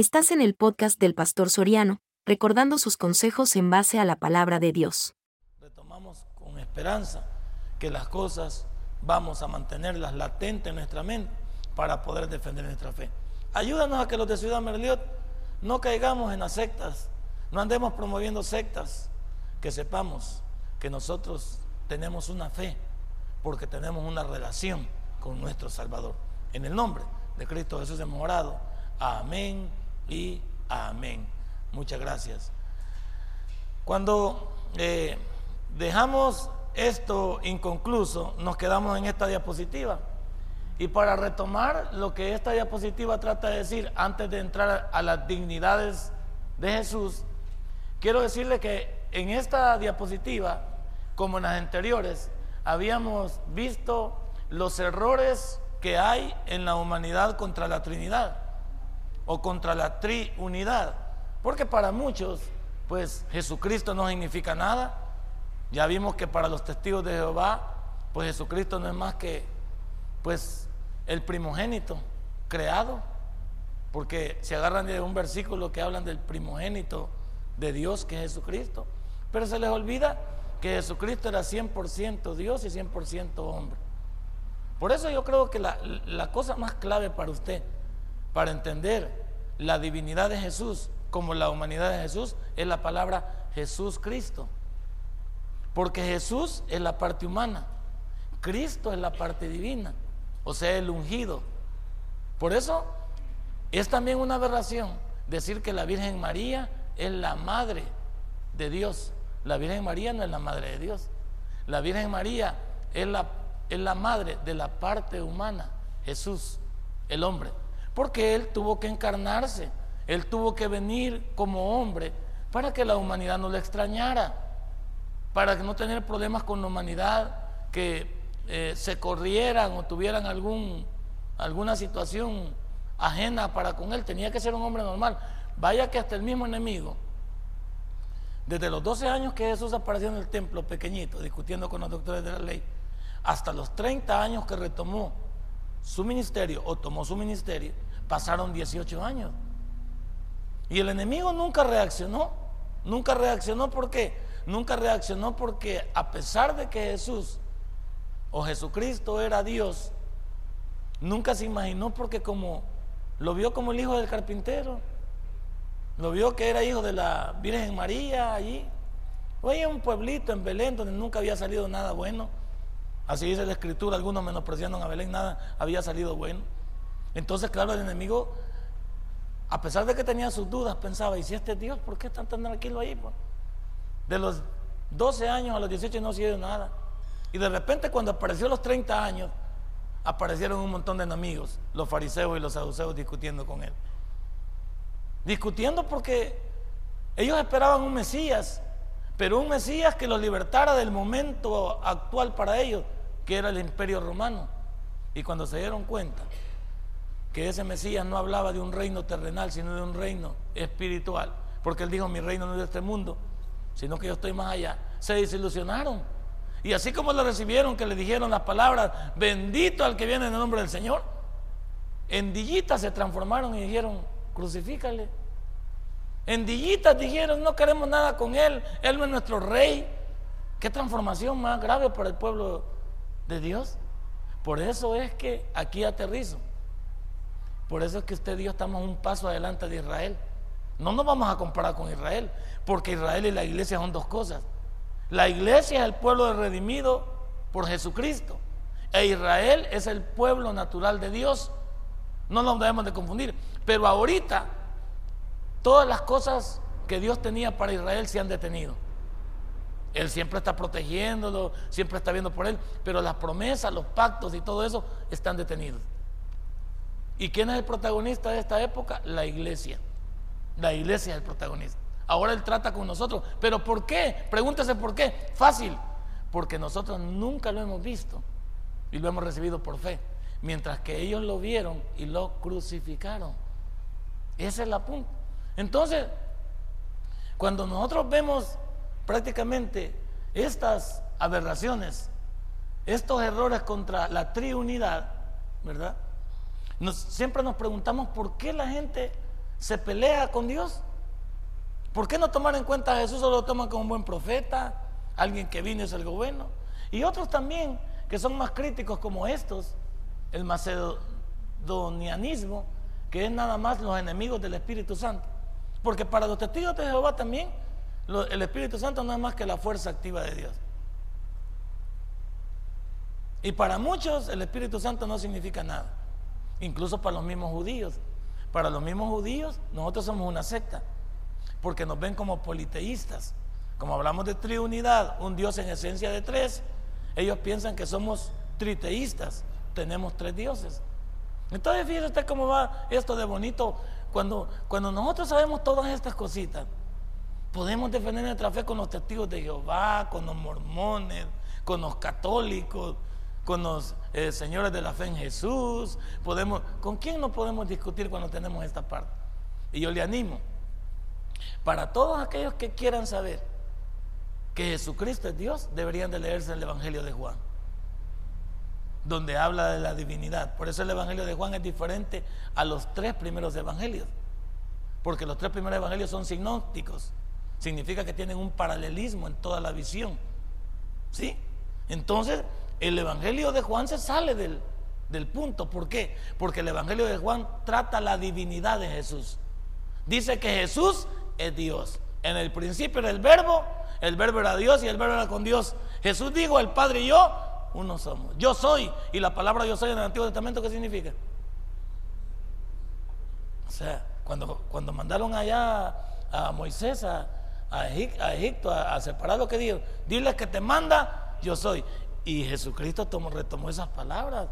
Estás en el podcast del Pastor Soriano, recordando sus consejos en base a la palabra de Dios. Retomamos con esperanza que las cosas vamos a mantenerlas latentes en nuestra mente para poder defender nuestra fe. Ayúdanos a que los de Ciudad Merliot no caigamos en las sectas, no andemos promoviendo sectas, que sepamos que nosotros tenemos una fe porque tenemos una relación con nuestro Salvador. En el nombre de Cristo Jesús hemos orado. Amén y amén. Muchas gracias. Cuando eh, dejamos esto inconcluso, nos quedamos en esta diapositiva. Y para retomar lo que esta diapositiva trata de decir antes de entrar a las dignidades de Jesús, quiero decirle que en esta diapositiva, como en las anteriores, habíamos visto los errores que hay en la humanidad contra la Trinidad o contra la triunidad. Porque para muchos, pues Jesucristo no significa nada. Ya vimos que para los testigos de Jehová, pues Jesucristo no es más que, pues, el primogénito creado. Porque se agarran de un versículo que hablan del primogénito de Dios, que es Jesucristo. Pero se les olvida que Jesucristo era 100% Dios y 100% hombre. Por eso yo creo que la, la, cosa más clave para usted, para entender la divinidad de Jesús como la humanidad de Jesús, es la palabra Jesús Cristo. Porque Jesús es la parte humana, Cristo es la parte divina, o sea, el ungido. Por eso es también una aberración decir que la Virgen María es la madre de Dios. La Virgen María no es la madre de Dios. La Virgen María es la, es la madre de la parte humana, Jesús, el hombre. Porque Él tuvo que encarnarse, Él tuvo que venir como hombre para que la humanidad no le extrañara, para que no tener problemas con la humanidad, que eh, se corrieran o tuvieran algún, alguna situación ajena para con Él. Tenía que ser un hombre normal. Vaya que hasta el mismo enemigo desde los 12 años que Jesús apareció en el templo pequeñito, discutiendo con los doctores de la ley, hasta los 30 años que retomó su ministerio o tomó su ministerio, pasaron 18 años. Y el enemigo nunca reaccionó. Nunca reaccionó porque nunca reaccionó porque a pesar de que Jesús o Jesucristo era Dios, nunca se imaginó porque como lo vio como el hijo del carpintero, lo vio que era hijo de la Virgen María allí. Oye, un pueblito en Belén donde nunca había salido nada bueno. Así dice la escritura, algunos menospreciando a Belén, nada había salido bueno. Entonces, claro, el enemigo, a pesar de que tenía sus dudas, pensaba, ¿y si este Dios, por qué están tan tranquilo ahí? Pues? De los 12 años a los 18 no dio nada. Y de repente cuando apareció los 30 años, aparecieron un montón de enemigos, los fariseos y los saduceos discutiendo con él discutiendo porque ellos esperaban un Mesías, pero un Mesías que los libertara del momento actual para ellos, que era el imperio romano. Y cuando se dieron cuenta que ese Mesías no hablaba de un reino terrenal, sino de un reino espiritual, porque él dijo, mi reino no es de este mundo, sino que yo estoy más allá, se desilusionaron. Y así como lo recibieron, que le dijeron las palabras, bendito al que viene en el nombre del Señor, en dillitas se transformaron y dijeron, crucifícale. En dillitas dijeron, no queremos nada con él, él es nuestro rey. Qué transformación más grave para el pueblo de Dios. Por eso es que aquí aterrizo. Por eso es que usted y yo estamos un paso adelante de Israel. No nos vamos a comparar con Israel, porque Israel y la iglesia son dos cosas. La iglesia es el pueblo redimido por Jesucristo. E Israel es el pueblo natural de Dios. No nos debemos de confundir. Pero ahorita todas las cosas que Dios tenía para Israel se han detenido. Él siempre está protegiéndolo, siempre está viendo por él, pero las promesas, los pactos y todo eso están detenidos. ¿Y quién es el protagonista de esta época? La iglesia. La iglesia es el protagonista. Ahora Él trata con nosotros. ¿Pero por qué? Pregúntese por qué. Fácil. Porque nosotros nunca lo hemos visto y lo hemos recibido por fe. Mientras que ellos lo vieron y lo crucificaron. Esa es la punta. Entonces, cuando nosotros vemos prácticamente estas aberraciones, estos errores contra la triunidad, ¿verdad? siempre nos preguntamos por qué la gente se pelea con Dios. ¿Por qué no tomar en cuenta a Jesús? Solo lo toman como un buen profeta, alguien que vino es algo bueno. Y otros también que son más críticos como estos, el macedonianismo, que es nada más los enemigos del Espíritu Santo. Porque para los testigos de Jehová también el Espíritu Santo no es más que la fuerza activa de Dios. Y para muchos el Espíritu Santo no significa nada, incluso para los mismos judíos. Para los mismos judíos nosotros somos una secta, porque nos ven como politeístas. Como hablamos de triunidad, un Dios en esencia de tres, ellos piensan que somos triteístas, tenemos tres dioses. Entonces fíjese usted cómo va esto de bonito. Cuando, cuando nosotros sabemos todas estas cositas, podemos defender nuestra fe con los testigos de Jehová, con los mormones, con los católicos, con los eh, señores de la fe en Jesús. Podemos, ¿Con quién no podemos discutir cuando tenemos esta parte? Y yo le animo, para todos aquellos que quieran saber que Jesucristo es Dios, deberían de leerse el Evangelio de Juan donde habla de la divinidad. Por eso el Evangelio de Juan es diferente a los tres primeros evangelios. Porque los tres primeros evangelios son sinópticos. Significa que tienen un paralelismo en toda la visión. ¿Sí? Entonces, el Evangelio de Juan se sale del, del punto. ¿Por qué? Porque el Evangelio de Juan trata la divinidad de Jesús. Dice que Jesús es Dios. En el principio era el verbo, el verbo era Dios y el verbo era con Dios. Jesús dijo, el Padre y yo uno somos. Yo soy. Y la palabra yo soy en el Antiguo Testamento, ¿qué significa? O sea, cuando, cuando mandaron allá a Moisés a, Egipto a, separar lo que dijo, dile que te manda, yo soy. Y Jesucristo tomó, retomó esas palabras.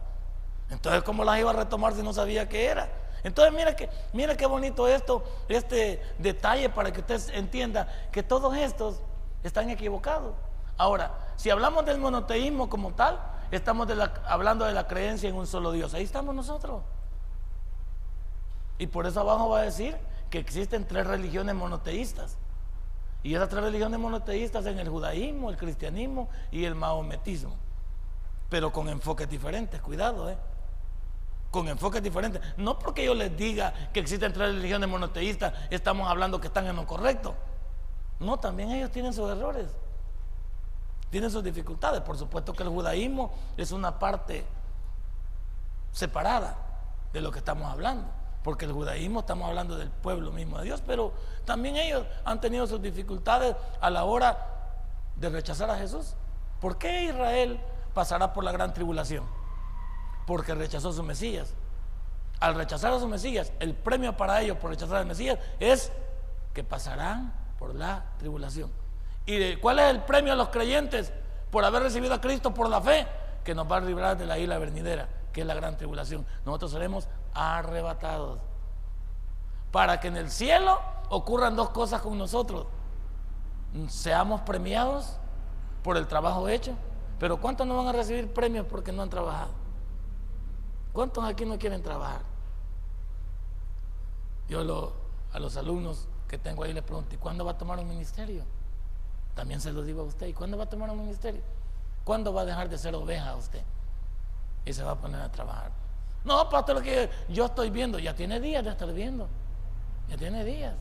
Entonces, ¿cómo las iba a retomar si no sabía qué era? Entonces, mira que, mira qué bonito esto, este detalle para que usted entienda que todos estos están equivocados. Ahora, si hablamos del monoteísmo como tal, estamos hablando de la creencia en un solo Dios. Ahí estamos nosotros. Y por eso abajo va a decir que existen tres religiones monoteístas. Y esas tres religiones monoteístas en el judaísmo, el cristianismo y el maometismo. Pero con enfoques diferentes, cuidado, ¿eh? Con enfoques diferentes. No porque yo les diga que existen tres religiones monoteístas, estamos hablando que están en lo correcto. No, también ellos tienen sus errores tienen sus dificultades. Por supuesto que el judaísmo es una parte separada de lo que estamos hablando. Porque el judaísmo estamos hablando del pueblo mismo de Dios, pero también ellos han tenido sus dificultades a la hora de rechazar a Jesús. ¿Por qué Israel pasará por la gran tribulación? Porque rechazó a su Mesías. Al rechazar a su Mesías, el premio para ellos por rechazar al Mesías es que pasarán por la tribulación. ¿Y cuál es el premio a los creyentes por haber recibido a Cristo por la fe? Que nos va a librar de la isla venidera, que es la gran tribulación. Nosotros seremos arrebatados. Para que en el cielo ocurran dos cosas con nosotros. Seamos premiados por el trabajo hecho. Pero ¿cuántos no van a recibir premios porque no han trabajado? ¿Cuántos aquí no quieren trabajar? Yo a los alumnos que tengo ahí les pregunto, ¿y cuándo va a tomar un ministerio? También se lo digo a usted. ¿Y cuándo va a tomar un ministerio? ¿Cuándo va a dejar de ser oveja usted? Y se va a poner a trabajar. No, pastor, que yo estoy viendo, ya tiene días de estar viendo. Ya tiene días.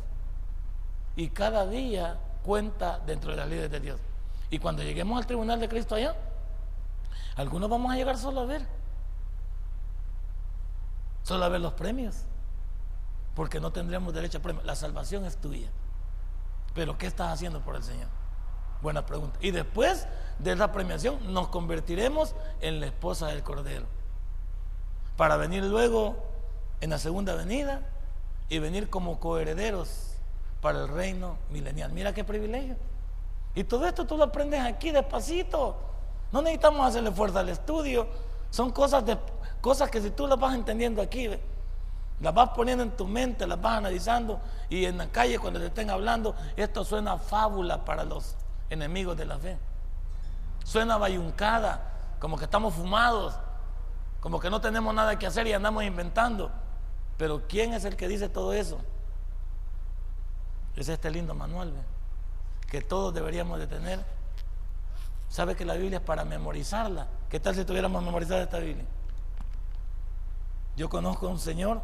Y cada día cuenta dentro de las leyes de Dios. Y cuando lleguemos al tribunal de Cristo allá, algunos vamos a llegar solo a ver. Solo a ver los premios. Porque no tendremos derecho a premios. La salvación es tuya. Pero ¿qué estás haciendo por el Señor? Buena pregunta. Y después de esa premiación nos convertiremos en la esposa del Cordero. Para venir luego en la segunda venida y venir como coherederos para el reino milenial. Mira qué privilegio. Y todo esto tú lo aprendes aquí despacito. No necesitamos hacerle fuerza al estudio. Son cosas, de, cosas que si tú las vas entendiendo aquí, las vas poniendo en tu mente, las vas analizando y en la calle cuando te estén hablando, esto suena fábula para los enemigos de la fe. Suena bayuncada, como que estamos fumados, como que no tenemos nada que hacer y andamos inventando. Pero ¿quién es el que dice todo eso? Es este lindo manual que todos deberíamos de tener. ¿Sabe que la Biblia es para memorizarla? ¿Qué tal si tuviéramos memorizada esta Biblia? Yo conozco a un señor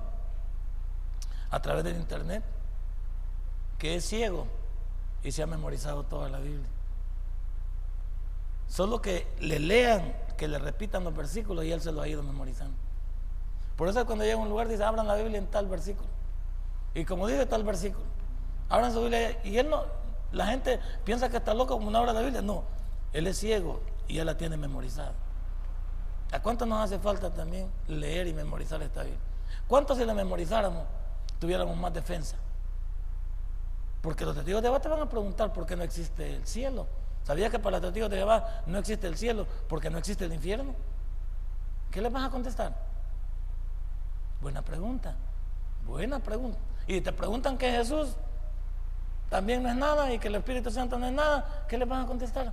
a través del internet que es ciego y se ha memorizado toda la Biblia. Solo que le lean, que le repitan los versículos y él se lo ha ido memorizando. Por eso cuando llega a un lugar dice, abran la Biblia en tal versículo. Y como dice tal versículo, abran su Biblia. Y él no, la gente piensa que está loco como no abra la Biblia. No, él es ciego y él la tiene memorizada. ¿A cuánto nos hace falta también leer y memorizar esta Biblia? ¿Cuánto si la memorizáramos tuviéramos más defensa? Porque los testigos de Jehová te van a preguntar por qué no existe el cielo. ¿Sabías que para los testigos de Jehová no existe el cielo porque no existe el infierno? ¿Qué les vas a contestar? Buena pregunta, buena pregunta. Y te preguntan que Jesús también no es nada y que el Espíritu Santo no es nada, ¿qué les van a contestar?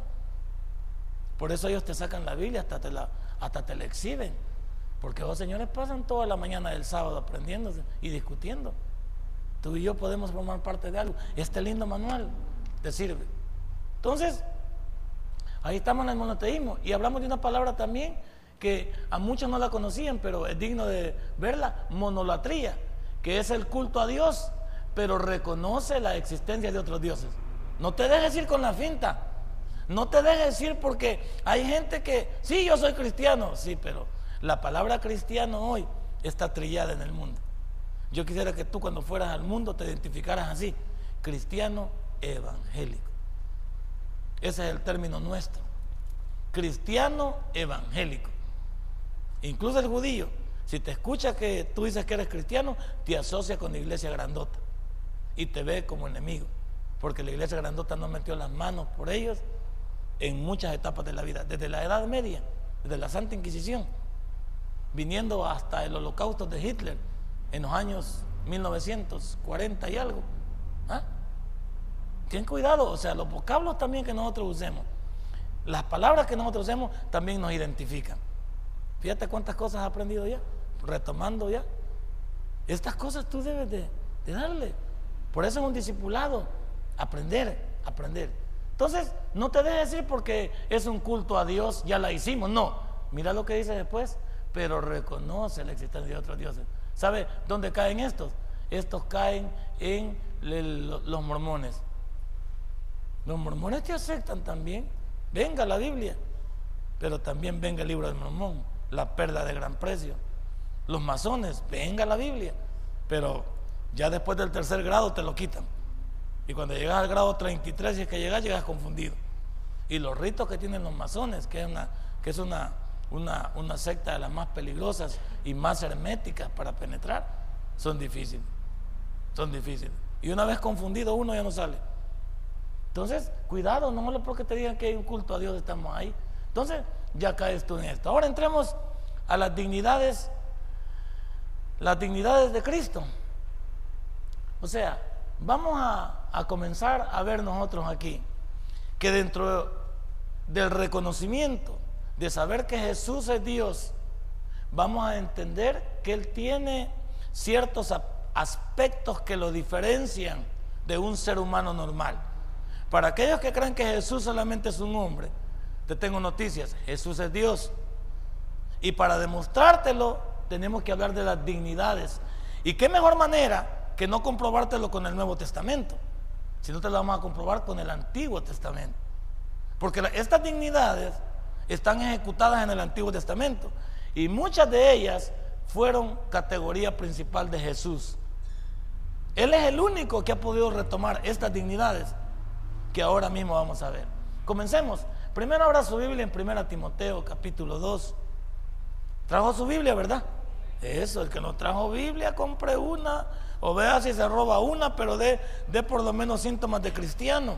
Por eso ellos te sacan la Biblia, hasta te la, hasta te la exhiben. Porque los señores pasan toda la mañana del sábado aprendiéndose y discutiendo. Tú y yo podemos formar parte de algo. Este lindo manual te sirve. Entonces, ahí estamos en el monoteísmo. Y hablamos de una palabra también que a muchos no la conocían, pero es digno de verla, monolatría, que es el culto a Dios, pero reconoce la existencia de otros dioses. No te dejes ir con la finta. No te dejes ir porque hay gente que, sí, yo soy cristiano, sí, pero la palabra cristiano hoy está trillada en el mundo. Yo quisiera que tú cuando fueras al mundo te identificaras así, cristiano evangélico. Ese es el término nuestro. Cristiano evangélico. Incluso el judío, si te escucha que tú dices que eres cristiano, te asocia con la iglesia grandota y te ve como enemigo, porque la iglesia grandota no metió las manos por ellos en muchas etapas de la vida, desde la Edad Media, desde la Santa Inquisición, viniendo hasta el holocausto de Hitler en los años 1940 y algo. ¿Ah? Ten cuidado, o sea, los vocablos también que nosotros usemos, las palabras que nosotros usemos también nos identifican. Fíjate cuántas cosas has aprendido ya, retomando ya. Estas cosas tú debes de, de darle. Por eso es un discipulado, aprender, aprender. Entonces, no te dejes ir porque es un culto a Dios, ya la hicimos. No, mira lo que dice después, pero reconoce la existencia de otros dioses. ¿Sabe dónde caen estos? Estos caen en los mormones. Los mormones te aceptan también. Venga la Biblia, pero también venga el libro del mormón, la perla de gran precio. Los masones, venga la Biblia, pero ya después del tercer grado te lo quitan. Y cuando llegas al grado 33, si es que llegas, llegas confundido. Y los ritos que tienen los masones, que es una, que es una, una, una secta de las más peligrosas y más herméticas para penetrar, son difíciles. Son difíciles. Y una vez confundido uno ya no sale. Entonces, cuidado, no solo porque te digan que hay un culto a Dios, estamos ahí. Entonces, ya caes tú en esto. Ahora entremos a las dignidades, las dignidades de Cristo. O sea, vamos a, a comenzar a ver nosotros aquí que dentro del reconocimiento de saber que Jesús es Dios, vamos a entender que Él tiene ciertos aspectos que lo diferencian de un ser humano normal. Para aquellos que creen que Jesús solamente es un hombre, te tengo noticias, Jesús es Dios. Y para demostrártelo, tenemos que hablar de las dignidades. ¿Y qué mejor manera que no comprobártelo con el Nuevo Testamento? Si no te lo vamos a comprobar con el Antiguo Testamento. Porque estas dignidades están ejecutadas en el Antiguo Testamento. Y muchas de ellas fueron categoría principal de Jesús. Él es el único que ha podido retomar estas dignidades que ahora mismo vamos a ver. Comencemos. Primero abra su Biblia en 1 Timoteo capítulo 2. Trajo su Biblia, ¿verdad? Eso, el que no trajo Biblia, compre una o vea si se roba una, pero dé, por lo menos síntomas de cristiano.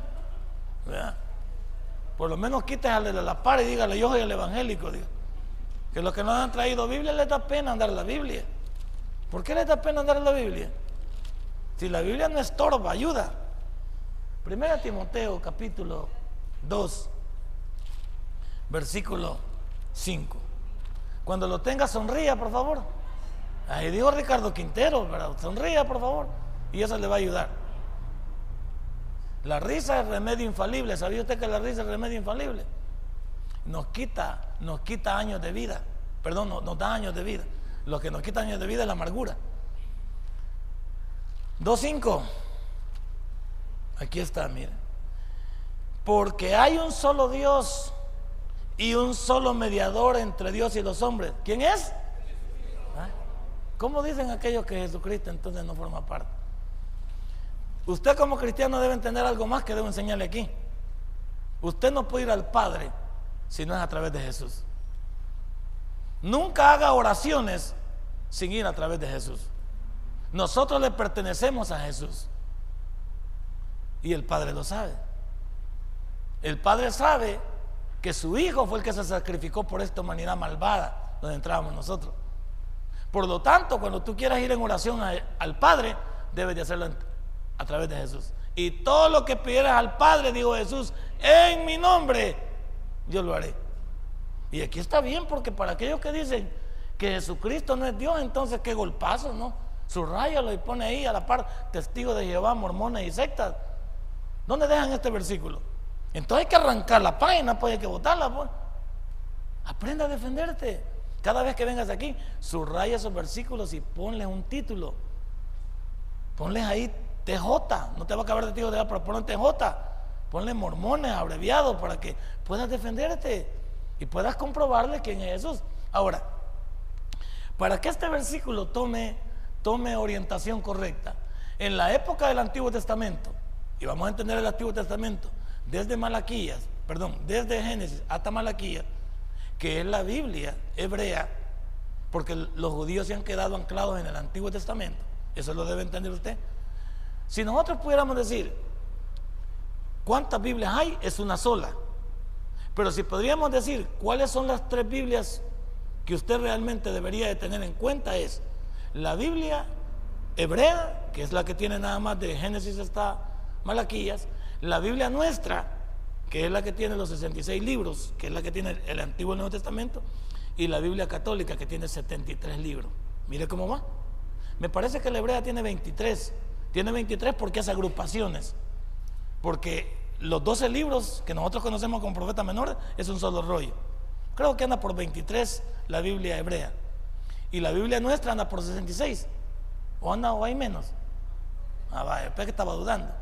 Por lo menos quítale la par y dígale, yo soy el evangélico. Que los que no han traído Biblia les da pena andar la Biblia. ¿Por qué les da pena andar la Biblia? Si la Biblia no estorba, ayuda. Primera Timoteo capítulo 2, versículo 5. Cuando lo tenga, sonría, por favor. Ahí dijo Ricardo Quintero, pero sonría, por favor. Y eso le va a ayudar. La risa es remedio infalible. ¿Sabía usted que la risa es remedio infalible? Nos quita, nos quita años de vida. Perdón, nos da años de vida. Lo que nos quita años de vida es la amargura. 2.5. Aquí está, mire. Porque hay un solo Dios y un solo mediador entre Dios y los hombres. ¿Quién es? ¿Ah? ¿Cómo dicen aquellos que Jesucristo entonces no forma parte? Usted como cristiano debe entender algo más que debo enseñarle aquí. Usted no puede ir al Padre si no es a través de Jesús. Nunca haga oraciones sin ir a través de Jesús. Nosotros le pertenecemos a Jesús. Y el Padre lo sabe. El Padre sabe que su Hijo fue el que se sacrificó por esta humanidad malvada donde entrábamos nosotros. Por lo tanto, cuando tú quieras ir en oración al Padre, debes de hacerlo a través de Jesús. Y todo lo que pidieras al Padre, dijo Jesús, en mi nombre, yo lo haré. Y aquí está bien, porque para aquellos que dicen que Jesucristo no es Dios, entonces qué golpazo, ¿no? Subrayalo y pone ahí a la par testigos de Jehová, mormones y sectas. ¿Dónde dejan este versículo? Entonces hay que arrancar la página, pues hay que botarla. Pues. Aprenda a defenderte. Cada vez que vengas aquí, subraya esos versículos y ponles un título. Ponles ahí TJ. No te va a acabar de tío de pero ponle TJ. Ponle mormones abreviados para que puedas defenderte y puedas comprobarle quién es Jesús. Ahora, para que este versículo tome, tome orientación correcta, en la época del Antiguo Testamento, y vamos a entender el Antiguo Testamento, desde Malaquías, perdón, desde Génesis hasta Malaquías, que es la Biblia hebrea, porque los judíos se han quedado anclados en el Antiguo Testamento, eso lo debe entender usted. Si nosotros pudiéramos decir, ¿cuántas Biblias hay? Es una sola. Pero si podríamos decir cuáles son las tres Biblias que usted realmente debería de tener en cuenta es la Biblia hebrea, que es la que tiene nada más de Génesis hasta Malaquías, la Biblia nuestra, que es la que tiene los 66 libros, que es la que tiene el Antiguo y el Nuevo Testamento, y la Biblia católica, que tiene 73 libros. Mire cómo va. Me parece que la hebrea tiene 23. Tiene 23 porque hace agrupaciones. Porque los 12 libros que nosotros conocemos como profeta menor es un solo rollo. Creo que anda por 23 la Biblia hebrea. Y la Biblia nuestra anda por 66. O anda o hay menos. Ah, vaya, que estaba dudando.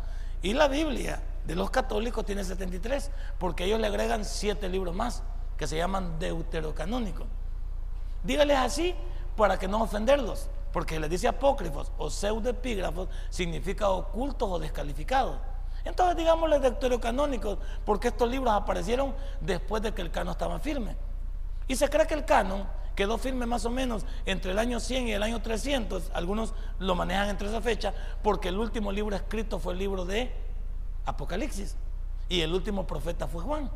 Y la Biblia de los católicos tiene 73, porque ellos le agregan siete libros más, que se llaman deuterocanónicos. Dígales así para que no ofenderlos, porque les dice apócrifos o pseudoepígrafos significa ocultos o descalificados. Entonces digámosle deuterocanónicos, porque estos libros aparecieron después de que el canon estaba firme. Y se cree que el canon quedó firme más o menos entre el año 100 y el año 300, algunos lo manejan entre esa fecha, porque el último libro escrito fue el libro de Apocalipsis, y el último profeta fue Juan.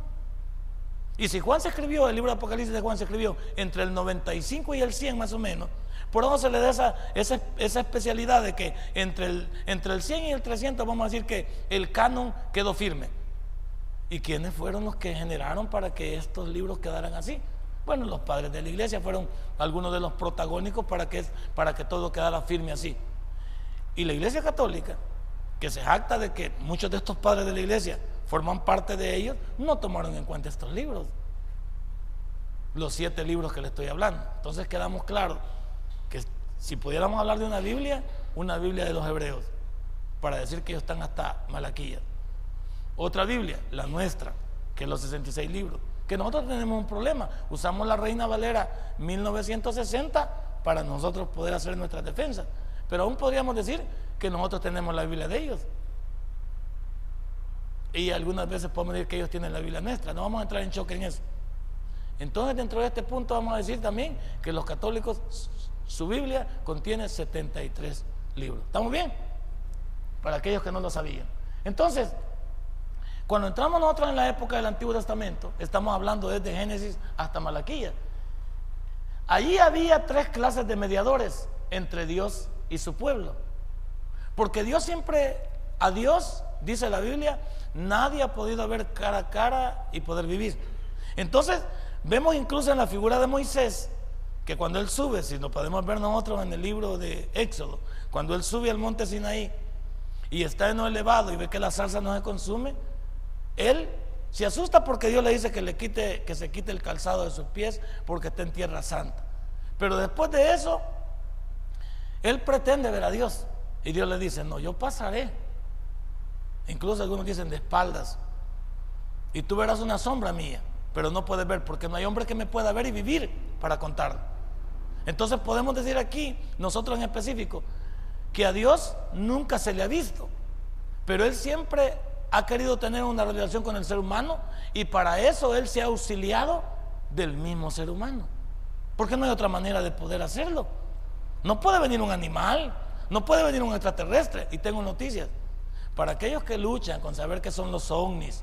Y si Juan se escribió, el libro de Apocalipsis de Juan se escribió entre el 95 y el 100 más o menos, por eso se le da esa, esa, esa, especialidad de que entre el, entre el 100 y el 300 vamos a decir que el canon quedó firme. ¿Y quiénes fueron los que generaron para que estos libros quedaran así? Bueno, los padres de la iglesia fueron algunos de los protagónicos para que, para que todo quedara firme así. Y la iglesia católica, que se jacta de que muchos de estos padres de la iglesia forman parte de ellos, no tomaron en cuenta estos libros. Los siete libros que le estoy hablando. Entonces quedamos claros que si pudiéramos hablar de una Biblia, una Biblia de los hebreos, para decir que ellos están hasta Malaquía. Otra Biblia, la nuestra, que es los 66 libros que nosotros tenemos un problema. Usamos la Reina Valera 1960 para nosotros poder hacer nuestras defensas. Pero aún podríamos decir que nosotros tenemos la Biblia de ellos. Y algunas veces podemos decir que ellos tienen la Biblia nuestra. No vamos a entrar en choque en eso. Entonces, dentro de este punto vamos a decir también que los católicos, su Biblia contiene 73 libros. ¿Estamos bien? Para aquellos que no lo sabían. Entonces, cuando entramos nosotros en la época del Antiguo Testamento, estamos hablando desde Génesis hasta Malaquía. Allí había tres clases de mediadores entre Dios y su pueblo. Porque Dios siempre, a Dios, dice la Biblia, nadie ha podido ver cara a cara y poder vivir. Entonces, vemos incluso en la figura de Moisés, que cuando él sube, si lo podemos ver nosotros en el libro de Éxodo, cuando él sube al monte Sinaí y está en lo elevado y ve que la salsa no se consume, él se asusta porque Dios le dice que, le quite, que se quite el calzado de sus pies porque está en tierra santa. Pero después de eso, él pretende ver a Dios. Y Dios le dice, no, yo pasaré. Incluso algunos dicen de espaldas. Y tú verás una sombra mía, pero no puedes ver porque no hay hombre que me pueda ver y vivir para contarlo. Entonces podemos decir aquí, nosotros en específico, que a Dios nunca se le ha visto, pero Él siempre ha querido tener una relación con el ser humano y para eso Él se ha auxiliado del mismo ser humano. Porque no hay otra manera de poder hacerlo. No puede venir un animal, no puede venir un extraterrestre. Y tengo noticias. Para aquellos que luchan con saber qué son los ovnis,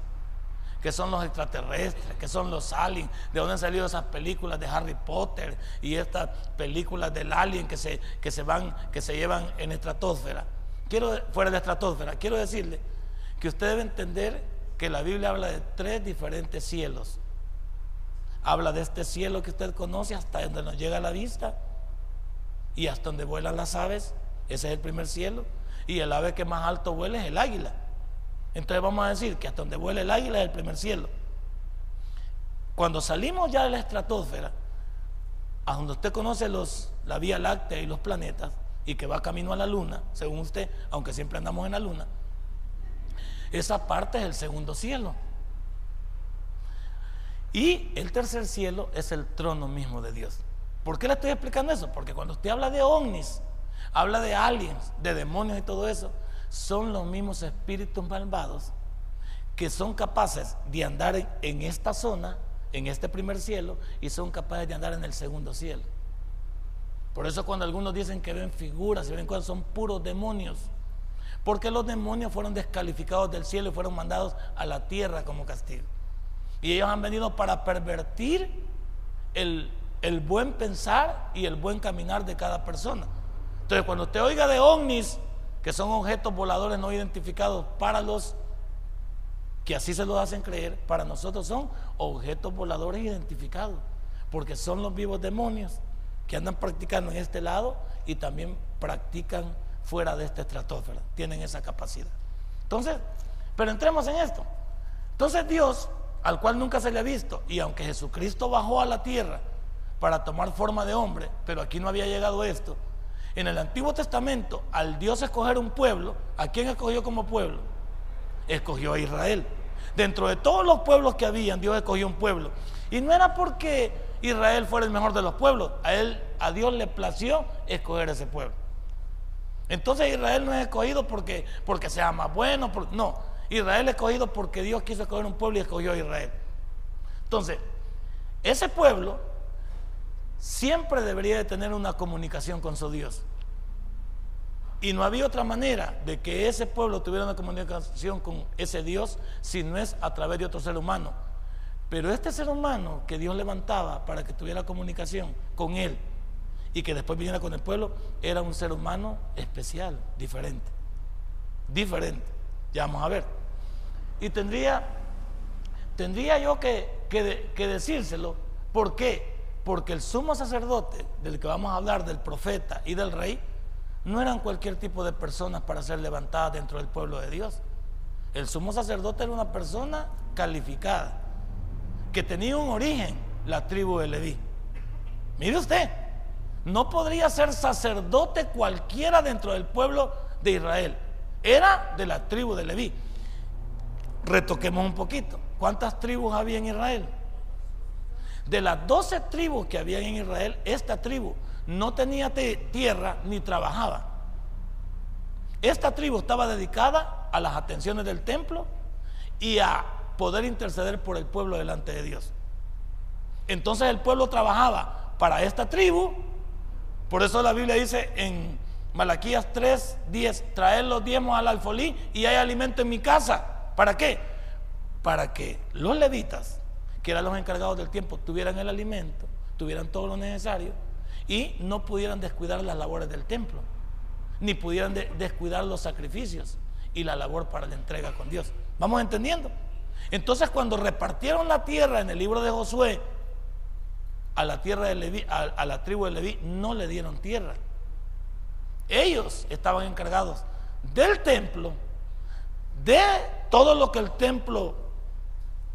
qué son los extraterrestres, qué son los aliens, de dónde han salido esas películas de Harry Potter y estas películas del alien que se, que se van, que se llevan en estratosfera. Quiero, fuera de estratosfera, quiero decirle que usted debe entender que la Biblia habla de tres diferentes cielos. Habla de este cielo que usted conoce hasta donde nos llega la vista y hasta donde vuelan las aves. Ese es el primer cielo. Y el ave que más alto vuela es el águila. Entonces vamos a decir que hasta donde vuela el águila es el primer cielo. Cuando salimos ya de la estratosfera, a donde usted conoce los, la Vía Láctea y los planetas, y que va camino a la luna, según usted, aunque siempre andamos en la luna, esa parte es el segundo cielo. Y el tercer cielo es el trono mismo de Dios. ¿Por qué le estoy explicando eso? Porque cuando usted habla de ovnis, habla de aliens, de demonios y todo eso, son los mismos espíritus malvados que son capaces de andar en, esta zona, en este primer cielo, y son capaces de andar en el segundo cielo. Por eso cuando algunos dicen que ven figuras y ven cosas, son puros demonios. Porque los demonios fueron descalificados del cielo y fueron mandados a la tierra como castigo. Y ellos han venido para pervertir el, el buen pensar y el buen caminar de cada persona. Entonces, cuando usted oiga de ovnis, que son objetos voladores no identificados para los que así se lo hacen creer, para nosotros son objetos voladores identificados, porque son los vivos demonios que andan practicando en este lado y también practican fuera de esta estratosfera, tienen esa capacidad. Entonces, pero entremos en esto. Entonces Dios, al cual nunca se le ha visto, y aunque Jesucristo bajó a la tierra para tomar forma de hombre, pero aquí no había llegado esto, en el Antiguo Testamento, al Dios escoger un pueblo, ¿a quién escogió como pueblo? Escogió a Israel. Dentro de todos los pueblos que habían, Dios escogió un pueblo. Y no era porque Israel fuera el mejor de los pueblos, a él, a Dios le plació escoger ese pueblo. Entonces Israel no es escogido porque, porque sea más bueno, no, Israel es escogido porque Dios quiso escoger un pueblo y escogió a Israel. Entonces, ese pueblo siempre debería de tener una comunicación con su Dios. Y no había otra manera de que ese pueblo tuviera una comunicación con ese Dios si no es a través de otro ser humano. Pero este ser humano que Dios levantaba para que tuviera comunicación con él y que después viniera con el pueblo, era un ser humano especial, diferente. Diferente. Ya vamos a ver. Y tendría, tendría yo que, que decírselo. ¿Por qué? Porque el sumo sacerdote, del que vamos a hablar, del profeta y del rey, no eran cualquier tipo de personas para ser levantadas dentro del pueblo de Dios. El sumo sacerdote era una persona calificada, que tenía un origen, la tribu de Leví. Mire usted, no podría ser sacerdote cualquiera dentro del pueblo de Israel. Era de la tribu de Leví. Retoquemos un poquito. ¿Cuántas tribus había en Israel? De las doce tribus que había en Israel, esta tribu no tenía tierra ni trabajaba. Esta tribu estaba dedicada a las atenciones del templo y a poder interceder por el pueblo delante de Dios. Entonces el pueblo trabajaba para esta tribu. Por eso la Biblia dice en Malaquías 3, 10, traer los diezmos al alfolí y hay alimento en mi casa. ¿Para qué? Para que los levitas que eran los encargados del tiempo, tuvieran el alimento, tuvieran todo lo necesario y no pudieran descuidar las labores del templo, ni pudieran descuidar los sacrificios y la labor para la entrega con Dios. ¿Vamos entendiendo? Entonces cuando repartieron la tierra en el libro de Josué, a la tierra de Leví, a la tribu de Leví, no le dieron tierra. Ellos estaban encargados del templo, de todo lo que el templo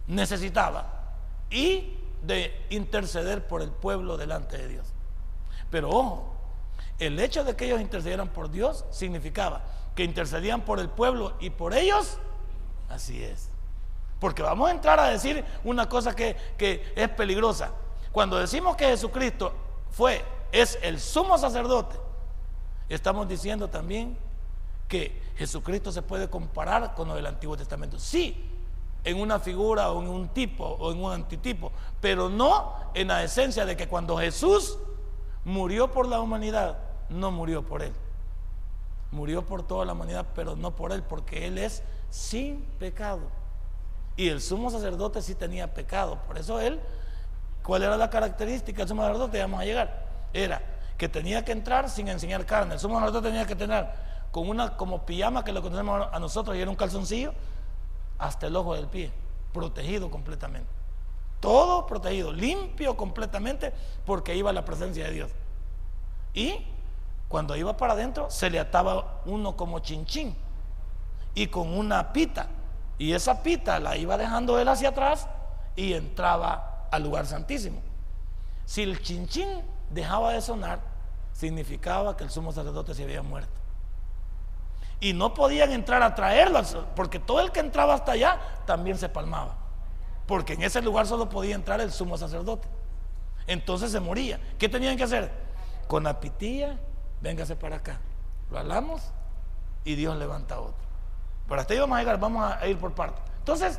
necesitaba y de interceder por el pueblo delante de Dios. Pero ojo, El hecho de que ellos intercedieran por Dios significaba que intercedían por el pueblo y por ellos. Así es. Porque vamos a entrar a decir una cosa que, que es peligrosa. Cuando decimos que Jesucristo fue, es el sumo sacerdote, estamos diciendo también que Jesucristo se puede comparar con lo del Antiguo Testamento. Sí, en una figura o en un tipo o en un antitipo, pero no en la esencia de que cuando Jesús murió por la humanidad, no murió por él. Murió por toda la humanidad, pero no por él, porque él es sin pecado. Y el sumo sacerdote sí tenía pecado. Por eso él, ¿cuál era la característica del sumo sacerdote? Vamos a llegar. Era que tenía que entrar sin enseñar carne. El sumo sacerdote tenía que tener con una como pijama que lo conocemos a nosotros y era un calzoncillo hasta el ojo del pie, protegido completamente. Todo protegido, limpio completamente porque iba a la presencia de Dios. Y cuando iba para adentro, se le ataba uno como chinchín y con una pita. Y esa pita la iba dejando él hacia atrás y entraba al lugar santísimo. Si el chinchín dejaba de sonar, significaba que el sumo sacerdote se había muerto. Y no podían entrar a traerlo, porque todo el que entraba hasta allá también se palmaba. Porque en ese lugar solo podía entrar el sumo sacerdote. Entonces se moría. ¿Qué tenían que hacer? Con la pitilla véngase para acá. Lo hablamos y Dios levanta otro. Pero hasta ahí vamos a llegar, vamos a ir por partes. Entonces,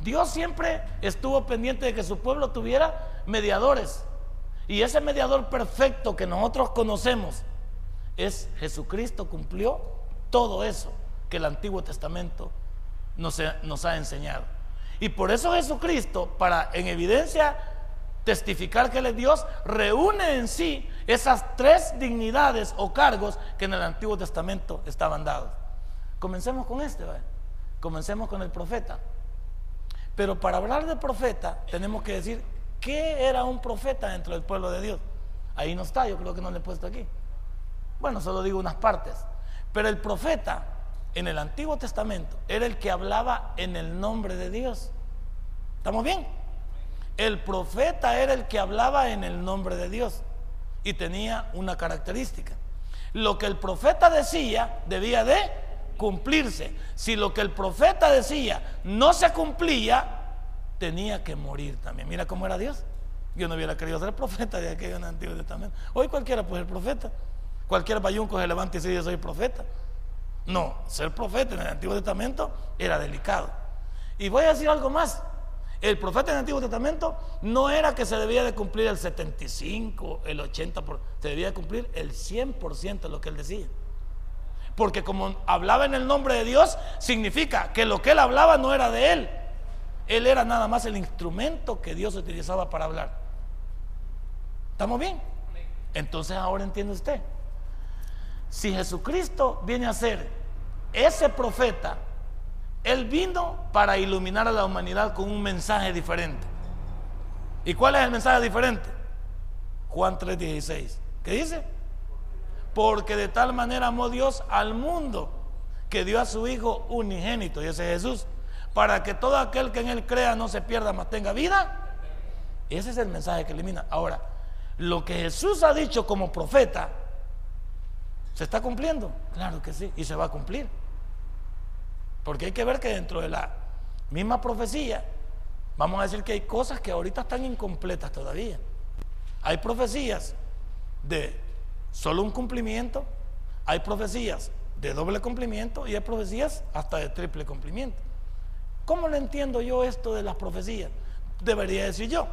Dios siempre estuvo pendiente de que su pueblo tuviera mediadores. Y ese mediador perfecto que nosotros conocemos es Jesucristo, cumplió todo eso que el Antiguo Testamento nos, ha enseñado. Y por eso Jesucristo, para en evidencia testificar que Él es Dios, reúne en sí esas tres dignidades o cargos que en el Antiguo Testamento estaban dados. Comencemos con este, comencemos con el profeta. Pero para hablar de profeta tenemos que decir qué era un profeta dentro del pueblo de Dios. Ahí no está, yo creo que no le he puesto aquí. Bueno, solo digo unas partes. Pero el profeta en el Antiguo Testamento era el que hablaba en el nombre de Dios. ¿Estamos bien? El profeta era el que hablaba en el nombre de Dios y tenía una característica. Lo que el profeta decía debía de cumplirse. Si lo que el profeta decía no se cumplía, tenía que morir también. Mira cómo era Dios. Yo no hubiera querido ser profeta de aquel en el Antiguo Testamento. Hoy cualquiera puede ser profeta. Cualquier bayunco se levanta y dice yo soy profeta. No, ser profeta en el Antiguo Testamento era delicado. Y voy a decir algo más. El profeta en el Antiguo Testamento no era que se debía de cumplir el 75, el 80, se debía de cumplir el 100% de lo que él decía. Porque como hablaba en el nombre de Dios, significa que lo que él hablaba no era de él. Él era nada más el instrumento que Dios utilizaba para hablar. ¿Estamos bien? Entonces ahora entiende usted. Si Jesucristo viene a ser ese profeta él vino para iluminar a la humanidad con un mensaje diferente. ¿Y cuál es el mensaje diferente? Juan 3:16. ¿Qué dice? Porque de tal manera amó Dios al mundo que dio a su Hijo unigénito, y ese es Jesús, para que todo aquel que en Él crea no se pierda, mas tenga vida. Ese es el mensaje que elimina. Ahora, lo que Jesús ha dicho como profeta, ¿se está cumpliendo? Claro que sí, y se va a cumplir. Porque hay que ver que dentro de la misma profecía, vamos a decir que hay cosas que ahorita están incompletas todavía. Hay profecías de solo un cumplimiento, hay profecías de doble cumplimiento y hay profecías hasta de triple cumplimiento. ¿Cómo le entiendo yo esto de las profecías? Debería decir yo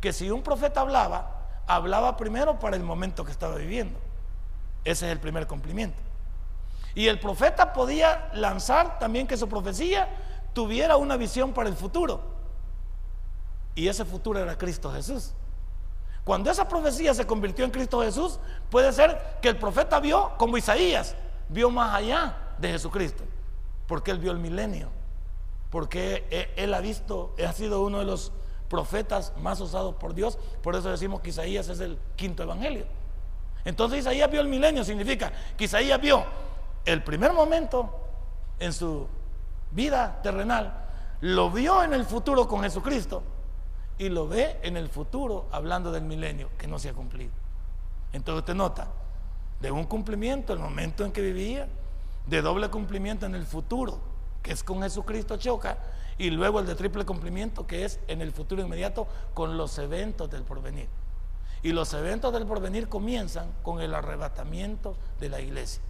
que si un profeta hablaba, hablaba primero para el momento que estaba viviendo. Ese es el primer cumplimiento. Y el profeta podía lanzar también que su profecía tuviera una visión para el futuro. Y ese futuro era Cristo Jesús. Cuando esa profecía se convirtió en Cristo Jesús, puede ser que el profeta vio, como Isaías, vio más allá de Jesucristo. Porque él vio el milenio. Porque e, él ha visto, ha sido uno de los profetas más usados por Dios. Por eso decimos que Isaías es el quinto evangelio. Entonces Isaías vio el milenio, significa que Isaías vio el primer momento en su vida terrenal, lo vio en el futuro con Jesucristo y lo ve en el futuro hablando del milenio que no se ha cumplido. Entonces usted nota, de un cumplimiento, el momento en que vivía, de doble cumplimiento en el futuro, que es con Jesucristo choca, y luego el de triple cumplimiento, que es en el futuro inmediato con los eventos del porvenir. Y los eventos del porvenir comienzan con el arrebatamiento de la iglesia.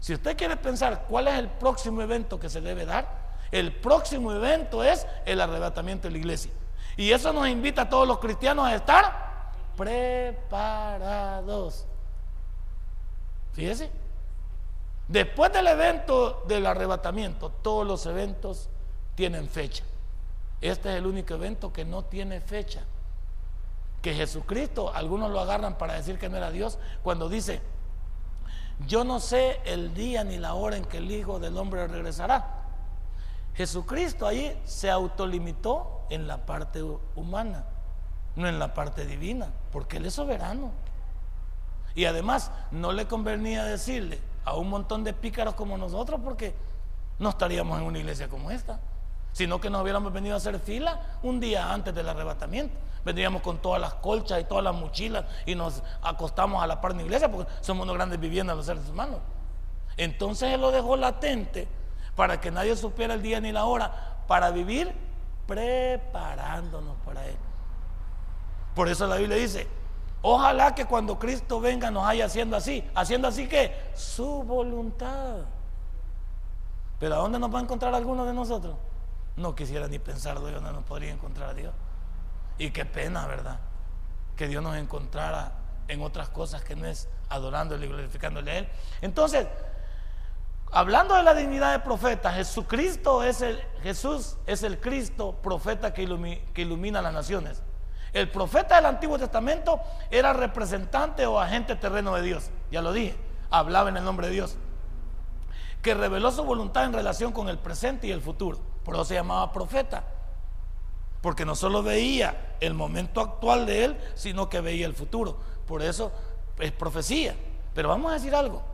Si usted quiere pensar cuál es el próximo evento que se debe dar, el próximo evento es el arrebatamiento de la iglesia. Y eso nos invita a todos los cristianos a estar preparados. Fíjese. Después del evento del arrebatamiento, todos los eventos tienen fecha. Este es el único evento que no tiene fecha. Que Jesucristo, algunos lo agarran para decir que no era Dios, cuando dice, yo no sé el día ni la hora en que el Hijo del Hombre regresará. Jesucristo ahí se autolimitó en la parte humana, no en la parte divina, porque Él es soberano. Y además no le convenía decirle a un montón de pícaros como nosotros porque no estaríamos en una iglesia como esta, sino que nos hubiéramos venido a hacer fila un día antes del arrebatamiento. Vendríamos con todas las colchas y todas las mochilas y nos acostamos a la par de la iglesia porque somos unos grandes viviendas los seres humanos. Entonces Él lo dejó latente para que nadie supiera el día ni la hora, para vivir preparándonos para Él. Por eso la Biblia dice, ojalá que cuando Cristo venga nos haya haciendo así, haciendo así que su voluntad. Pero ¿a dónde nos va a encontrar alguno de nosotros? No quisiera ni pensar de dónde nos podría encontrar a Dios. Y qué pena, ¿verdad? Que Dios nos encontrara en otras cosas que no es adorándole y glorificándole a Él. Entonces, hablando de la dignidad de profeta, Jesucristo es el, Jesús es el Cristo profeta que que ilumina las naciones. El profeta del Antiguo Testamento era representante o agente terreno de Dios, ya lo dije, hablaba en el nombre de Dios, que reveló su voluntad en relación con el presente y el futuro. Por eso se llamaba profeta, porque no solo veía el momento actual de él, sino que veía el futuro. Por eso es profecía. Pero vamos a decir algo.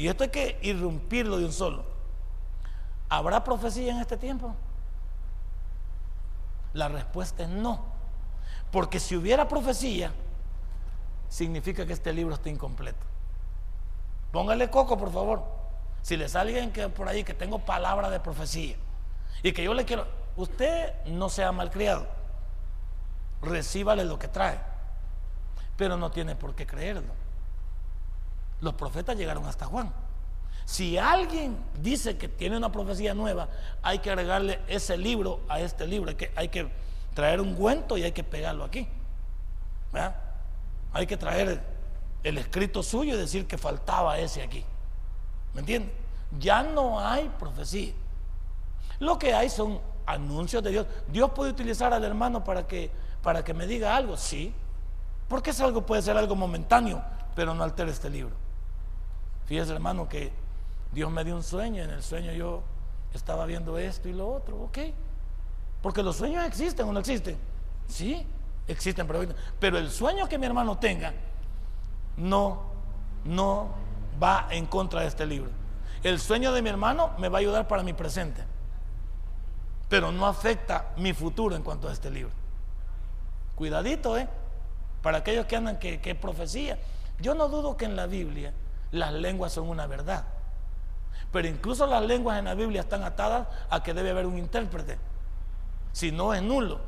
Y esto hay que irrumpirlo de un solo. ¿Habrá profecía en este tiempo? La respuesta es no. Porque si hubiera profecía, significa que este libro está incompleto. Póngale coco, por favor. Si le sale alguien que por ahí que tengo palabra de profecía y que yo le quiero, usted no sea malcriado. Recíbale lo que trae. Pero no tiene por qué creerlo. Los profetas llegaron hasta Juan. Si alguien dice que tiene una profecía nueva, hay que agregarle ese libro a este libro. Hay que, hay que traer un cuento y hay que pegarlo aquí. Hay que traer el escrito suyo y decir que faltaba ese aquí. ¿Me entiende? Ya no hay profecía. Lo que hay son anuncios de Dios. Dios puede utilizar al hermano para que, para que me diga algo, sí. Porque es algo, puede ser algo momentáneo, pero no altera este libro. Fíjese, hermano, que Dios me dio un sueño. En el sueño yo estaba viendo esto y lo otro, ok. Porque los sueños existen o no existen. Sí, existen, pero, pero el sueño que mi hermano tenga no, no va en contra de este libro. El sueño de mi hermano me va a ayudar para mi presente, pero no afecta mi futuro en cuanto a este libro. Cuidadito, ¿eh? Para aquellos que andan que, que profecía. Yo no dudo que en la Biblia las lenguas son una verdad. Pero incluso las lenguas en la Biblia están atadas a que debe haber un intérprete. Si no es nulo.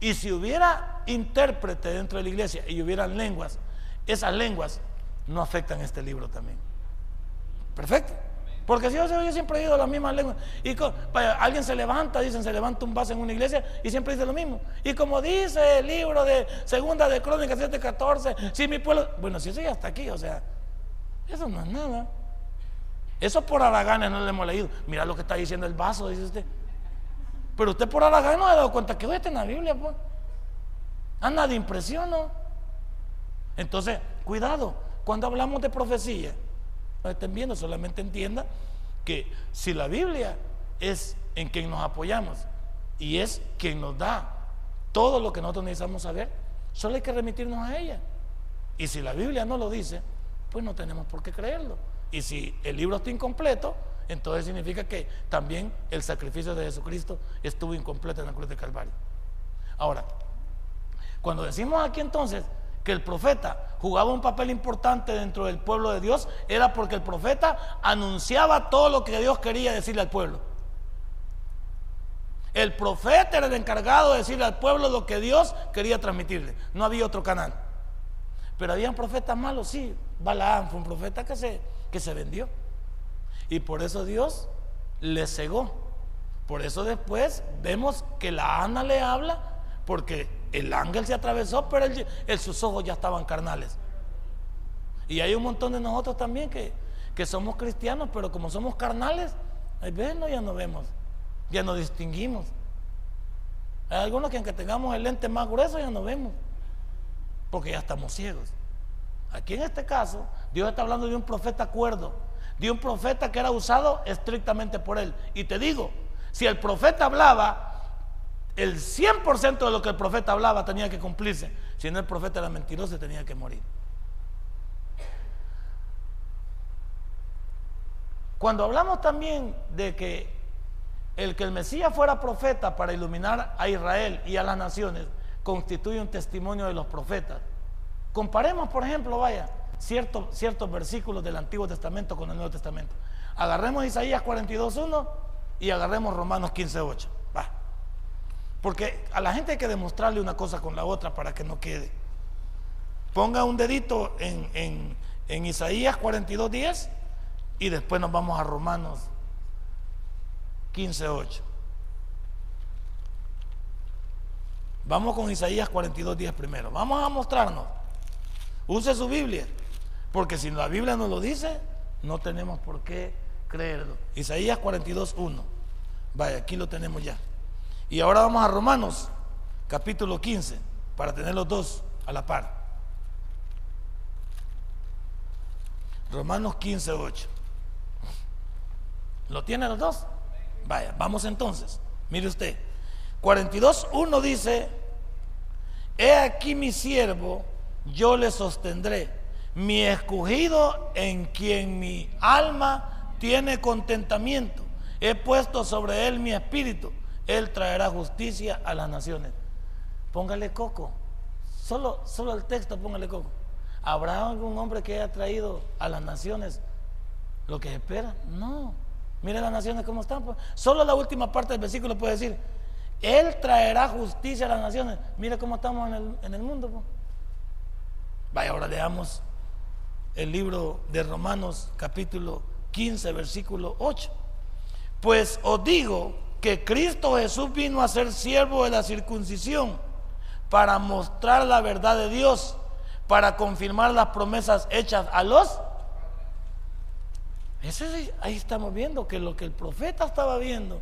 Y si hubiera intérprete dentro de la iglesia y hubieran lenguas, esas lenguas no afectan este libro también. Perfecto. Porque si yo, siempre he oído las mismas lenguas. Y alguien se levanta, dicen, se levanta un vaso en una iglesia y siempre dice lo mismo. Y como dice el libro de Segunda de Crónicas 7:14, si mi pueblo. Bueno, si eso ya está aquí, o sea, eso no es nada. Eso por Araganes no le hemos leído. Mira lo que está diciendo el vaso, dice usted. Pero usted por Araganes no ha dado cuenta que hoy está en la Biblia, pues. Anda de impresión, ¿no? Entonces, cuidado, cuando hablamos de profecía, no estén viendo, solamente entienda que si la Biblia es en quien nos apoyamos y es quien nos da todo lo que nosotros necesitamos saber, solo hay que remitirnos a ella. Y si la Biblia no lo dice, pues no tenemos por qué creerlo. Y si el libro está incompleto, entonces significa que también el sacrificio de Jesucristo estuvo incompleto en la cruz de Calvario. Ahora, cuando decimos aquí entonces, que el profeta jugaba un papel importante dentro del pueblo de Dios era porque el profeta anunciaba todo lo que Dios quería decirle al pueblo. El profeta era el encargado de decirle al pueblo lo que Dios quería transmitirle. No había otro canal. Pero habían profetas malos, sí. Balaam fue un profeta que se, que se vendió. Y por eso Dios le cegó. Por eso después vemos que la Ana le habla, porque el ángel se atravesó, pero sus ojos ya estaban carnales. Y hay un montón de nosotros también que, que somos cristianos, pero como somos carnales, ahí ven, ya no vemos, ya no distinguimos. Hay algunos que aunque tengamos el lente más grueso ya no vemos, porque ya estamos ciegos. Aquí en este caso, Dios está hablando de un profeta cuerdo, de un profeta que era usado estrictamente por él. Y te digo, si el profeta hablaba, el 100% de lo que el profeta hablaba tenía que cumplirse. Si no el profeta era mentiroso, tenía que morir. Cuando hablamos también de que el que el Mesías fuera profeta para iluminar a Israel y a las naciones constituye un testimonio de los profetas. Comparemos, por ejemplo, vaya, ciertos, ciertos versículos del Antiguo Testamento con el Nuevo Testamento. Agarremos Isaías 42.1 y agarremos Romanos 15.8. Va. Porque a la gente hay que demostrarle una cosa con la otra para que no quede. Ponga un dedito en, en, en Isaías 42.10 y después nos vamos a Romanos 15.8. Vamos con Isaías 42.10 primero. Vamos a mostrarnos. Use su Biblia. Porque si la Biblia nos lo dice, no tenemos por qué creerlo. Isaías 42.1. Vaya, aquí lo tenemos ya. Y ahora vamos a Romanos, capítulo 15, para tener los dos a la par. Romanos 15.8. ¿Lo tiene los dos? Vaya, vamos entonces. Mire usted. 42.1 dice, he aquí mi siervo, yo le sostendré mi escogido en quien mi alma tiene contentamiento. He puesto sobre él mi espíritu. Él traerá justicia a las naciones. Póngale coco. Solo, solo el texto, póngale coco. ¿Habrá algún hombre que haya traído a las naciones lo que espera? No. Mire las naciones cómo están. Pues. Solo la última parte del versículo puede decir, Él traerá justicia a las naciones. Mire cómo estamos en el, mundo. Pues. Vaya, ahora leamos el libro de Romanos capítulo 15, versículo 8. Pues os digo que Cristo Jesús vino a ser siervo de la circuncisión para mostrar la verdad de Dios, para confirmar las promesas hechas a los... ahí estamos viendo que lo que el profeta estaba viendo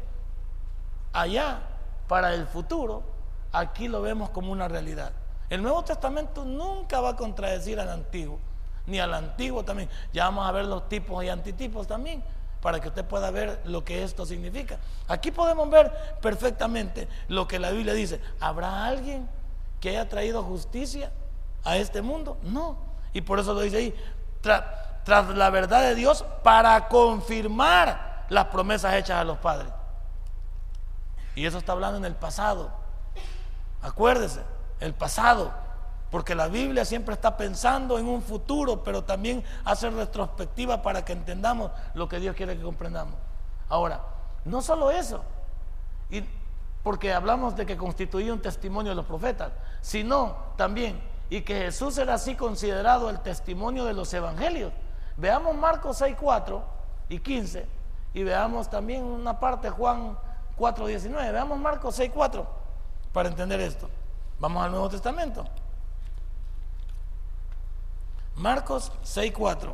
allá para el futuro, aquí lo vemos como una realidad. El Nuevo Testamento nunca va a contradecir al Antiguo ni al antiguo también. Ya vamos a ver los tipos y antitipos también, para que usted pueda ver lo que esto significa. Aquí podemos ver perfectamente lo que la Biblia dice. ¿Habrá alguien que haya traído justicia a este mundo? No. Y por eso lo dice ahí, tras la verdad de Dios, para confirmar las promesas hechas a los padres. Y eso está hablando en el pasado. Acuérdese, el pasado. Porque la Biblia siempre está pensando en un futuro, pero también hace retrospectiva para que entendamos lo que Dios quiere que comprendamos. Ahora, no solo eso, y porque hablamos de que constituía un testimonio de los profetas, sino también, y que Jesús era así considerado el testimonio de los evangelios. Veamos Marcos 6, 4 y 15, y veamos también una parte Juan 4, 19. Veamos Marcos 6, 4 para entender esto. Vamos al Nuevo Testamento. Marcos 6.4.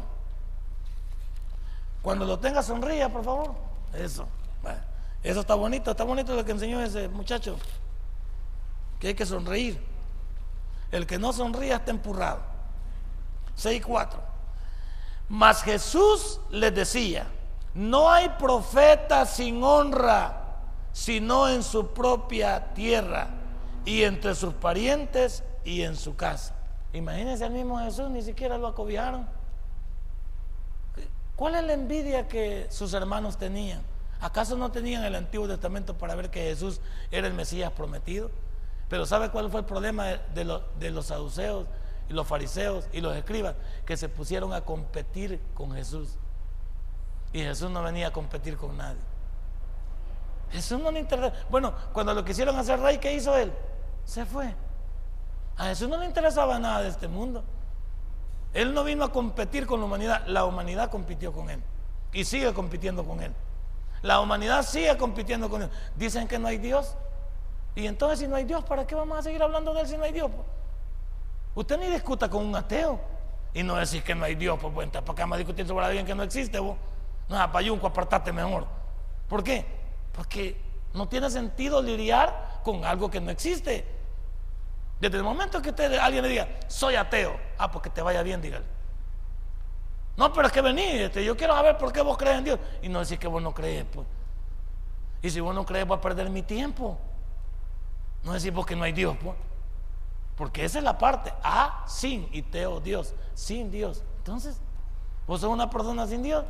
Cuando lo tenga, sonría, por favor. Eso. eso está bonito, está bonito lo que enseñó ese muchacho. Que hay que sonreír. El que no sonría está empurrado. 6.4. Mas Jesús les decía, no hay profeta sin honra, sino en su propia tierra y entre sus parientes y en su casa. Imagínense al mismo Jesús, ni siquiera lo acobijaron. ¿Cuál es la envidia que sus hermanos tenían? ¿Acaso no tenían el Antiguo Testamento para ver que Jesús era el Mesías prometido? Pero ¿sabe cuál fue el problema de, de los saduceos y los fariseos y los escribas que se pusieron a competir con Jesús. Y Jesús no venía a competir con nadie. Jesús no le interesa. Bueno, cuando lo quisieron hacer rey, ¿qué hizo él? Se fue. A Jesús no le interesaba nada de este mundo. Él no vino a competir con la humanidad, la humanidad compitió con él y sigue compitiendo con él. La humanidad sigue compitiendo con él. Dicen que no hay Dios. Y entonces si no hay Dios, ¿para qué vamos a seguir hablando de él si no hay Dios? Usted ni discuta con un ateo y no decir que no hay Dios, pues bueno, ¿para qué vamos a discutir sobre alguien que no existe vos? No, payunco, apartate mejor. ¿Por qué? Porque no tiene sentido lidiar con algo que no existe. Desde el momento que usted, alguien le diga, soy ateo, ah, porque te vaya bien, dígale. No, pero es que vení, este, yo quiero saber por qué vos crees en Dios. Y no decir que vos no crees, pues. Y si vos no crees, voy a perder mi tiempo. No decir porque no hay Dios, pues. Porque esa es la parte. A, sin y teo, Dios. Sin Dios. Entonces, vos sos una persona sin Dios.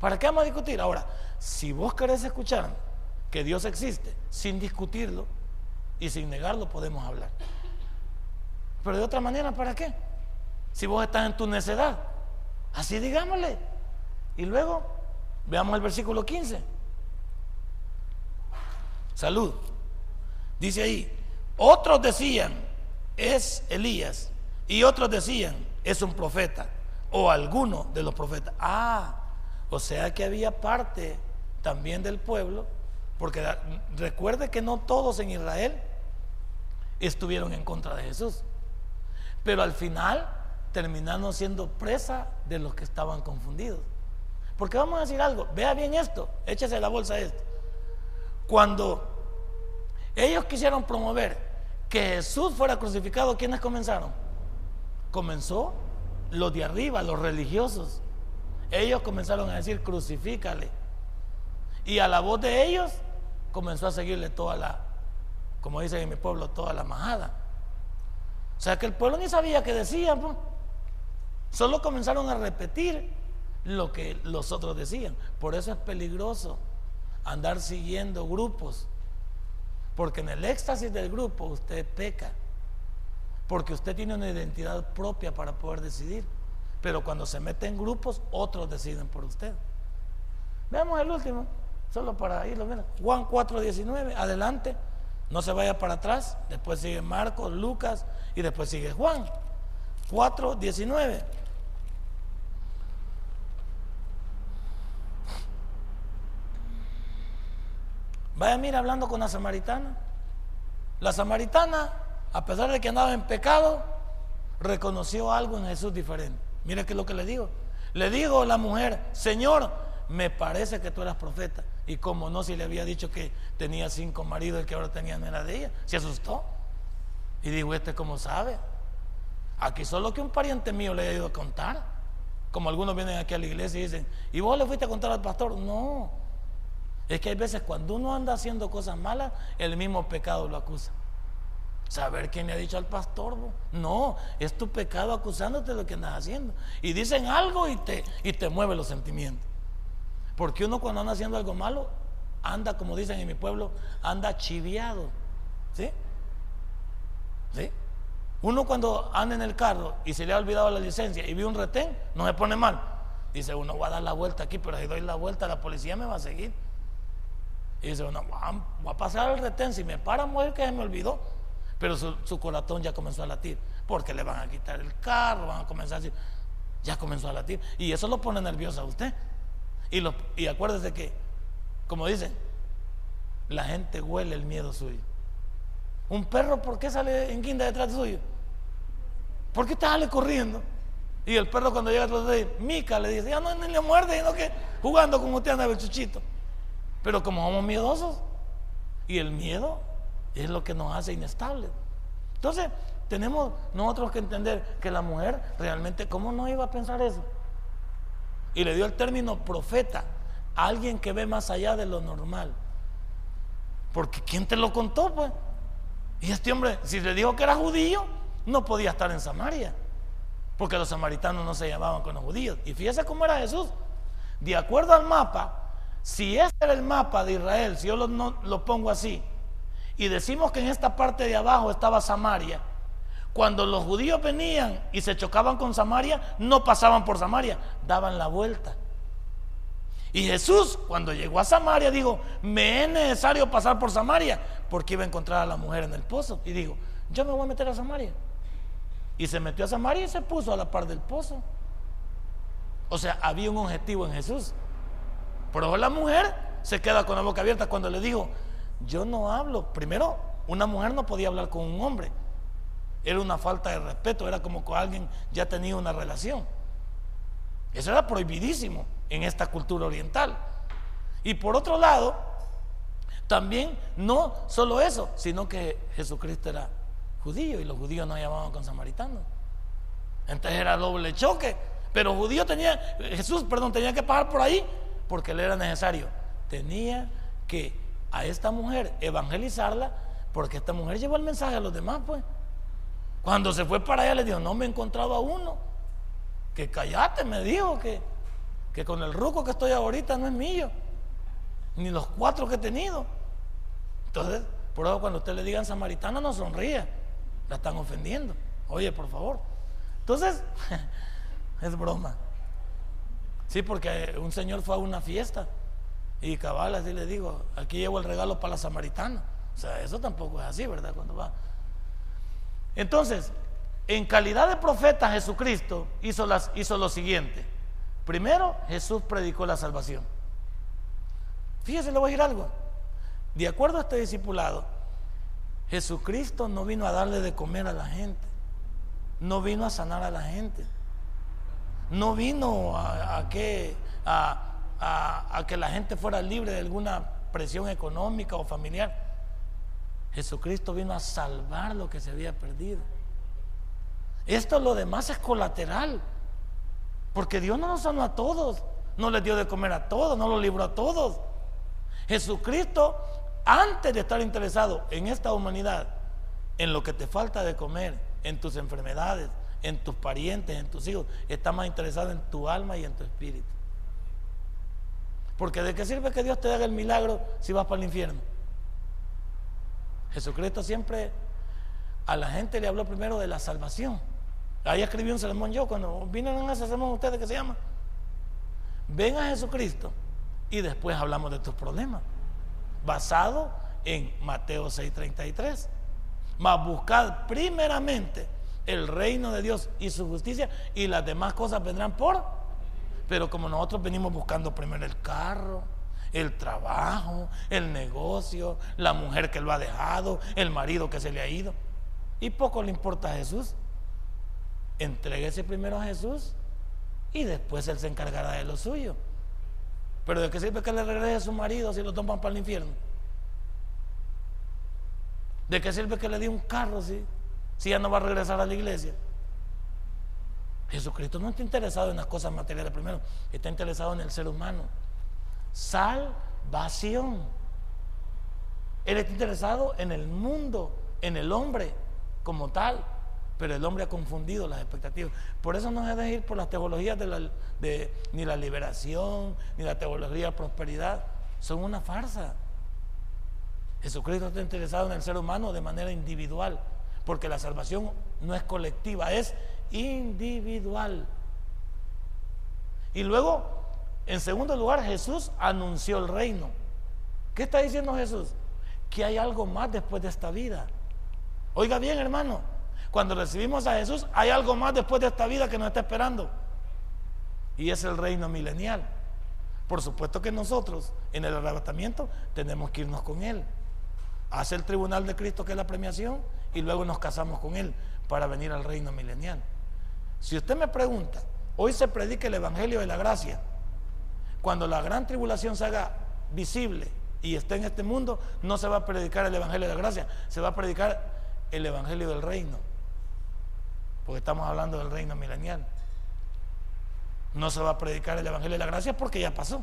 ¿Para qué vamos a discutir? Ahora, si vos querés escuchar que Dios existe sin discutirlo y sin negarlo, podemos hablar. Pero de otra manera, ¿para qué? Si vos estás en tu necedad, así digámosle. Y luego, veamos el versículo 15. Salud. Dice ahí, otros decían, es Elías. Y otros decían, es un profeta. O alguno de los profetas. Ah, o sea que había parte también del pueblo. Porque recuerde que no todos en Israel estuvieron en contra de Jesús. Pero al final terminaron siendo presa de los que estaban confundidos. Porque vamos a decir algo, vea bien esto, échese la bolsa esto. Cuando ellos quisieron promover que Jesús fuera crucificado, ¿quiénes comenzaron? Comenzó los de arriba, los religiosos. Ellos comenzaron a decir, crucifícale. Y a la voz de ellos comenzó a seguirle toda la, como dicen en mi pueblo, toda la majada. O sea que el pueblo ni sabía qué decían, solo comenzaron a repetir lo que los otros decían. Por eso es peligroso andar siguiendo grupos, porque en el éxtasis del grupo usted peca, porque usted tiene una identidad propia para poder decidir. Pero cuando se mete en grupos, otros deciden por usted. Veamos el último, solo para irlo. Mira. Juan 4:19, adelante. No se vaya para atrás. Después sigue Marcos, Lucas y después sigue Juan. 4, 19. Vaya, mira, hablando con la samaritana. La samaritana, a pesar de que andaba en pecado, reconoció algo en Jesús diferente. Mira que es lo que le digo. Le digo la mujer, Señor, me parece que tú eras profeta. Y como no, si le había dicho que tenía cinco maridos y que ahora tenía no de ella, se asustó. Y dijo, este cómo sabe. Aquí solo que un pariente mío le ha ido a contar. Como algunos vienen aquí a la iglesia y dicen, ¿y vos le fuiste a contar al pastor? No. Es que hay veces cuando uno anda haciendo cosas malas, el mismo pecado lo acusa. Saber quién le ha dicho al pastor, no, es tu pecado acusándote de lo que andas haciendo. Y dicen algo y te, y te mueve los sentimientos. Porque uno cuando anda haciendo algo malo, anda, como dicen en mi pueblo, anda chiviado. ¿Sí? ¿Sí? Uno cuando anda en el carro y se le ha olvidado la licencia y ve un retén, no se pone mal. Dice uno, voy a dar la vuelta aquí, pero si doy la vuelta, la policía me va a seguir. Y dice uno, voy a pasar el retén, si me paran, mujer que se me olvidó. Pero su, su, corazón ya comenzó a latir, porque le van a quitar el carro, van a comenzar a decir, ya comenzó a latir. Y eso lo pone nervioso a usted. Y, acuérdese que, como dicen, la gente huele el miedo suyo. Un perro, ¿por qué sale en guinda detrás de suyo? ¿Por qué sale corriendo? Y el perro cuando llega atrás de él, Mica le dice, ya no ni le muerde, sino que jugando como usted anda el chuchito. Pero como somos miedosos, y el miedo es lo que nos hace inestables. Entonces, tenemos nosotros que entender que la mujer realmente, ¿cómo no iba a pensar eso? Y le dio el término profeta, alguien que ve más allá de lo normal. Porque ¿quién te lo contó, pues? Y este hombre, si le dijo que era judío, no podía estar en Samaria. Porque los samaritanos no se llamaban con los judíos. Y fíjese cómo era Jesús. De acuerdo al mapa, si este era el mapa de Israel, si yo lo, lo pongo así, y decimos que en esta parte de abajo estaba Samaria, Cuando los judíos venían y se chocaban con Samaria, no pasaban por Samaria, daban la vuelta. Y Jesús, cuando llegó a Samaria, dijo, me es necesario pasar por Samaria, porque iba a encontrar a la mujer en el pozo. Y dijo, yo me voy a meter a Samaria. Y se metió a Samaria y se puso a la par del pozo. O sea, había un objetivo en Jesús. Pero la mujer se queda con la boca abierta cuando le dijo, yo no hablo. Primero, una mujer no podía hablar con un hombre. Era una falta de respeto, era como que alguien ya tenía una relación. Eso era prohibidísimo en esta cultura oriental. Y por otro lado, también no solo eso, sino que Jesucristo era judío y los judíos no llamaban con samaritanos. Entonces era doble choque. Pero judío tenía, Jesús, perdón, tenía que pasar por ahí porque le era necesario. Tenía que a esta mujer evangelizarla porque esta mujer llevó el mensaje a los demás, pues. Cuando se fue para allá le dijo, no me he encontrado a uno. Que callate, me dijo que, que con el ruco que estoy ahorita no es mío. Ni los cuatro que he tenido. Entonces, por eso cuando usted le digan samaritana no sonríe. La están ofendiendo. Oye, por favor. Entonces, es broma. Sí, porque un señor fue a una fiesta y cabal así le digo, aquí llevo el regalo para la samaritana. O sea, eso tampoco es así, ¿verdad? Cuando va. Entonces, en calidad de profeta, Jesucristo hizo, las, hizo lo siguiente. Primero, Jesús predicó la salvación. Fíjese, le voy a decir algo. De acuerdo a este discipulado, Jesucristo no vino a darle de comer a la gente, no vino a sanar a la gente, no vino a, que, a que la gente fuera libre de alguna presión económica o familiar. Jesucristo vino a salvar lo que se había perdido. Esto lo demás es colateral. Porque Dios no nos sanó a todos, no les dio de comer a todos, no los libró a todos. Jesucristo, antes de estar interesado en esta humanidad, en lo que te falta de comer, en tus enfermedades, en tus parientes, en tus hijos, está más interesado en tu alma y en tu espíritu. Porque de qué sirve que Dios te haga el milagro si vas para el infierno. Jesucristo siempre a la gente le habló primero de la salvación. Ahí escribí un sermón yo cuando vinieron a ese sermón ustedes que se llama. Ven a Jesucristo y después hablamos de tus problemas. Basado en Mateo 6:33. Mas buscad primeramente el reino de Dios y su justicia y las demás cosas vendrán por. Pero como nosotros venimos buscando primero el carro, el trabajo, el negocio, la mujer que lo ha dejado, el marido que se le ha ido. Y poco le importa a Jesús. Entréguese primero a Jesús y después Él se encargará de lo suyo. Pero ¿de qué sirve que le regrese a su marido si lo toman para el infierno? ¿De qué sirve que le dé un carro si, si ya no va a regresar a la iglesia? Jesucristo no está interesado en las cosas materiales primero, está interesado en el ser humano salvación. Él está interesado en el mundo, en el hombre como tal, pero el hombre ha confundido las expectativas. Por eso no se debe ir por las teologías de, ni la liberación, ni la teología de prosperidad. Son una farsa. Jesucristo está interesado en el ser humano de manera individual, porque la salvación no es colectiva, es individual. Y luego en segundo lugar, Jesús anunció el reino. ¿Qué está diciendo Jesús? Que hay algo más después de esta vida. Oiga bien, hermano, cuando recibimos a Jesús, hay algo más después de esta vida que nos está esperando. Y es el reino milenial. Por supuesto que nosotros en el arrebatamiento tenemos que irnos con Él. Hace el tribunal de Cristo que es la premiación y luego nos casamos con Él para venir al reino milenial. Si usted me pregunta, hoy se predica el Evangelio de la Gracia cuando la gran tribulación se haga visible y esté en este mundo, no se va a predicar el Evangelio de la gracia, se va a predicar el Evangelio del reino. Porque estamos hablando del reino milenial. No se va a predicar el Evangelio de la gracia porque ya pasó.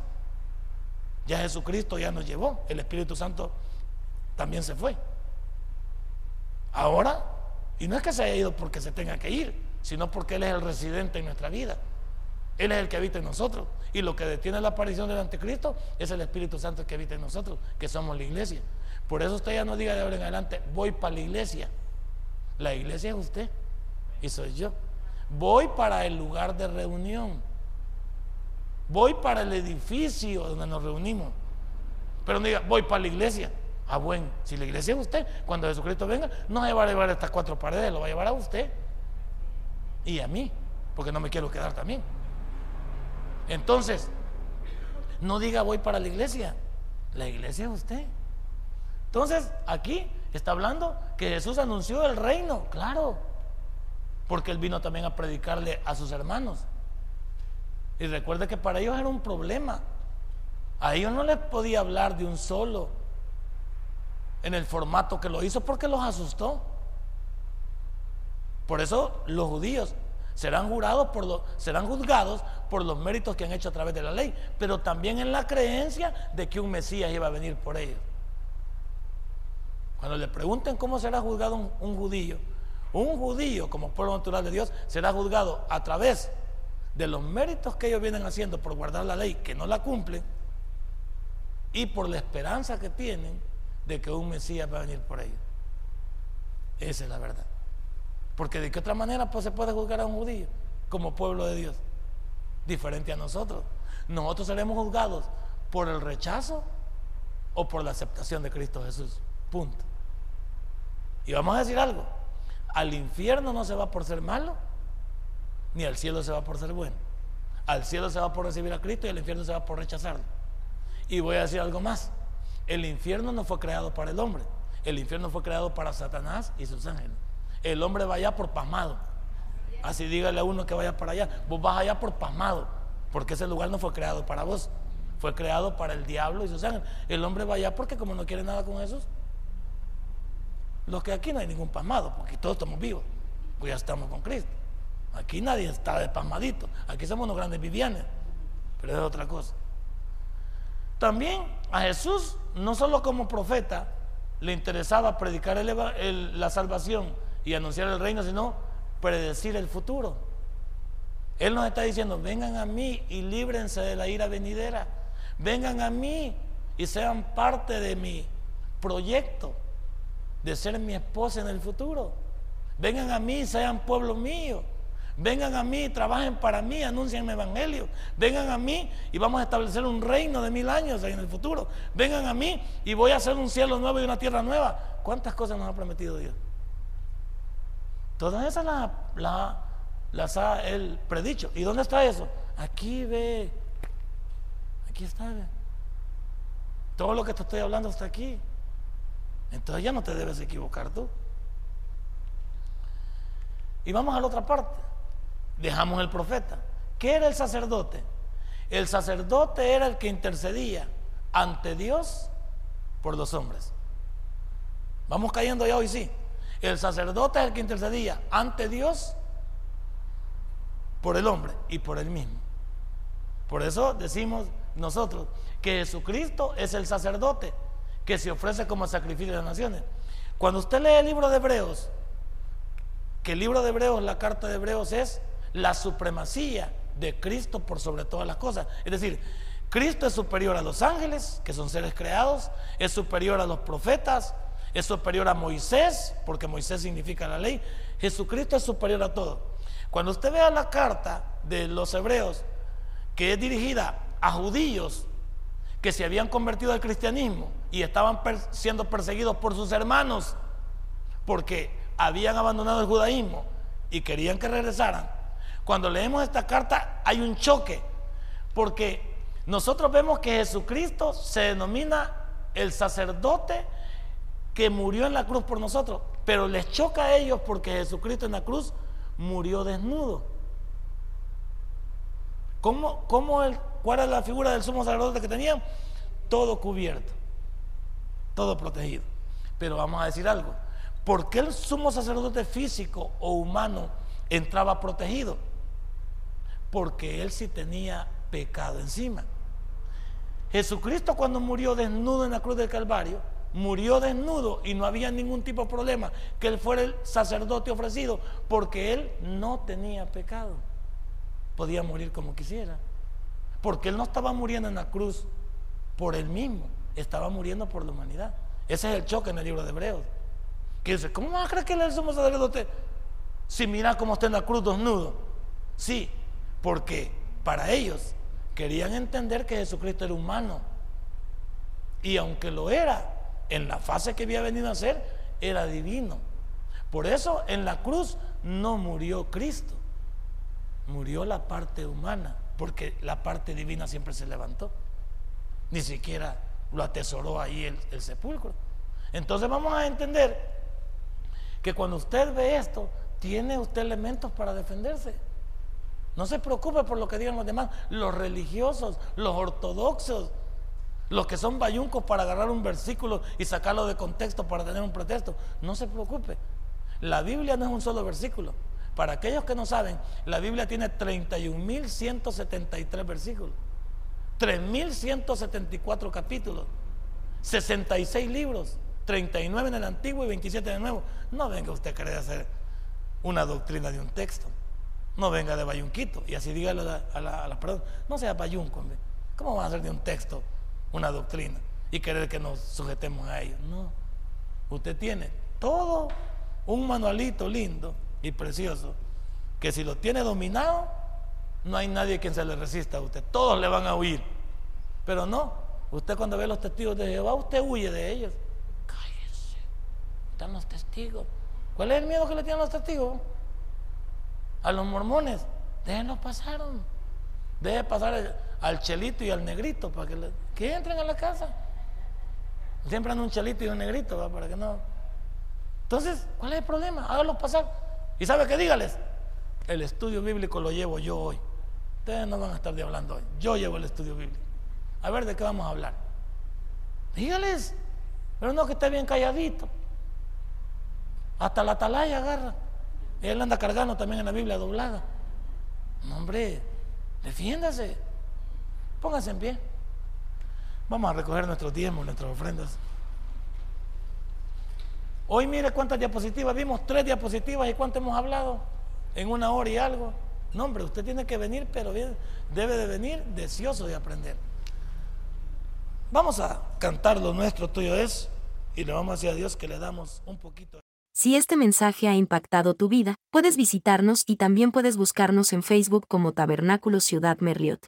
Ya Jesucristo ya nos llevó, el Espíritu Santo también se fue. Ahora, y no es que se haya ido porque se tenga que ir, sino porque Él es el residente en nuestra vida. Él es el que habita en nosotros. Y lo que detiene la aparición del anticristo es el Espíritu Santo que habita en nosotros, que somos la iglesia. Por eso usted ya no diga de ahora en adelante, voy para la iglesia. La iglesia es usted. y soy yo. Voy para el lugar de reunión. Voy para el edificio donde nos reunimos. Pero no diga, voy para la iglesia. Ah, bueno, si la iglesia es usted, cuando Jesucristo venga, no se va a llevar estas cuatro paredes, lo va a llevar a usted y a mí, porque no me quiero quedar también. Entonces, no diga voy para la iglesia, la iglesia es usted. Entonces, aquí está hablando que Jesús anunció el reino, claro, porque él vino también a predicarle a sus hermanos. Y recuerde que para ellos era un problema. A ellos no les podía hablar de un solo en el formato que lo hizo porque los asustó. Por eso los judíos serán jurados por serán juzgados por los méritos que han hecho a través de la ley, pero también en la creencia de que un Mesías iba a venir por ellos. Cuando le pregunten cómo será juzgado un, un judío, un judío como pueblo natural de Dios será juzgado a través de los méritos que ellos vienen haciendo por guardar la ley, que no la cumplen, y por la esperanza que tienen de que un Mesías va a venir por ellos. Esa es la verdad. Porque de qué otra manera pues, se puede juzgar a un judío como pueblo de Dios, diferente a nosotros. Nosotros seremos juzgados por el rechazo o por la aceptación de Cristo Jesús. Punto. Y vamos a decir algo, al infierno no se va por ser malo, ni al cielo se va por ser bueno. Al cielo se va por recibir a Cristo y al infierno se va por rechazarlo. Y voy a decir algo más. El infierno no fue creado para el hombre. El infierno fue creado para Satanás y sus ángeles. El hombre va allá por pasmado. Así dígale a uno que vaya para allá. Vos vas allá por pasmado. Porque ese lugar no fue creado para vos. Fue creado para el diablo y sus ángeles. El hombre va allá porque como no quiere nada con Jesús. Los que aquí no hay ningún pasmado. Porque todos estamos vivos. Pues ya estamos con Cristo. Aquí nadie está de pasmadito. Aquí somos unos grandes vivianes. Pero es otra cosa. También a Jesús, no solo como profeta, le interesaba predicar la salvación y anunciar el reino, sino predecir el futuro. Él nos está diciendo, vengan a mí y líbrense de la ira venidera. Vengan a mí y sean parte de mi proyecto de ser mi esposa en el futuro. Vengan a mí sean pueblo mío. Vengan a mí, trabajen para mí, anuncien mi evangelio. Vengan a mí y vamos a establecer un reino de mil años en el futuro. Vengan a mí y voy a hacer un cielo nuevo y una tierra nueva. ¿Cuántas cosas nos ha prometido Dios? Todas esas las, ha Él predicho. ¿Y dónde está eso? Aquí ve. Aquí está. Todo lo que te estoy hablando está aquí. Entonces ya no te debes equivocar tú. Y vamos a la otra parte dejamos el profeta. ¿Qué era el sacerdote? El sacerdote era el que intercedía ante Dios por los hombres. Vamos cayendo ya hoy sí. El sacerdote es el que intercedía ante Dios por el hombre y por él mismo. Por eso decimos nosotros que Jesucristo es el sacerdote que se ofrece como sacrificio de las naciones. Cuando usted lee el libro de Hebreos, que el libro de Hebreos, la carta de Hebreos es la supremacía de Cristo por sobre todas las cosas. Es decir, Cristo es superior a los ángeles, que son seres creados, es superior a los profetas, es superior a Moisés, porque Moisés significa la ley. Jesucristo es superior a todo. Cuando usted vea la carta de los hebreos, que es dirigida a judíos que se habían convertido al cristianismo y estaban siendo perseguidos por sus hermanos, porque habían abandonado el judaísmo y querían que regresaran, cuando leemos esta carta hay un choque, porque nosotros vemos que Jesucristo se denomina el sacerdote que murió en la cruz por nosotros, pero les choca a ellos porque Jesucristo en la cruz murió desnudo. ¿Cómo, cómo ¿Cuál era la figura del sumo sacerdote que tenían? Todo cubierto, todo protegido. Pero vamos a decir algo, ¿por qué el sumo sacerdote físico o humano entraba protegido? porque él sí tenía pecado encima. Jesucristo cuando murió desnudo en la cruz del Calvario, murió desnudo y no había ningún tipo de problema que él fuera el sacerdote ofrecido, porque él no tenía pecado. Podía morir como quisiera, porque él no estaba muriendo en la cruz por él mismo, estaba muriendo por la humanidad. Ese es el choque en el libro de Hebreos. Que dice, ¿cómo vas a creer que él es el sacerdote si mira cómo está en la cruz desnudo. Sí, porque para ellos querían entender que Jesucristo era humano. Y aunque lo era, en la fase que había venido a ser, era divino. Por eso en la cruz no murió Cristo, murió la parte humana, porque la parte divina siempre se levantó. Ni siquiera lo atesoró ahí el, el sepulcro. Entonces vamos a entender que cuando usted ve esto, tiene usted elementos para defenderse. No se preocupe por lo que digan los demás, los religiosos, los ortodoxos, los que son bayuncos para agarrar un versículo y sacarlo de contexto para tener un pretexto. No se preocupe. La Biblia no es un solo versículo. Para aquellos que no saben, la Biblia tiene 31.173 versículos, 3.174 capítulos, 66 libros, 39 en el Antiguo y 27 en el Nuevo. No venga usted a querer hacer una doctrina de un texto. No venga de bayunquito y así dígale a la, no sea bayunco, ¿cómo van a hacer de un texto una doctrina y querer que nos sujetemos a ello? No, usted tiene todo un manualito lindo y precioso que si lo tiene dominado, no hay nadie quien se le resista a usted, todos le van a huir, pero no, usted cuando ve los testigos de Jehová, usted huye de ellos. Cállese, están los testigos ¿Cuál es el miedo que le tienen los testigos? A los mormones. Déjenlos pasar. Deje pasar al chelito y al negrito para que, que entren a la casa. Siempre un chelito y un negrito, para que no. Entonces, ¿cuál es el problema? Háganlos pasar. ¿Y sabe qué? Dígales. El estudio bíblico lo llevo yo hoy. Ustedes no van a estar de hablando hoy. Yo llevo el estudio bíblico. A ver de qué vamos a hablar. Dígales. Pero no que esté bien calladito. Hasta la atalaya agarra. Él anda cargando también en la Biblia doblada. No, hombre, defiéndase. Pónganse en pie. Vamos a recoger nuestros diezmos, nuestras ofrendas. Hoy mire cuántas diapositivas vimos, tres diapositivas y cuánto hemos hablado en una hora y algo. No, hombre, usted tiene que venir, pero debe de venir deseoso de aprender. Vamos a cantar lo nuestro, tuyo es, y le vamos a decir a Dios que le damos un poquito. Si este mensaje ha impactado tu vida, puedes visitarnos y también puedes buscarnos en Facebook como Tabernáculo Ciudad Merliot.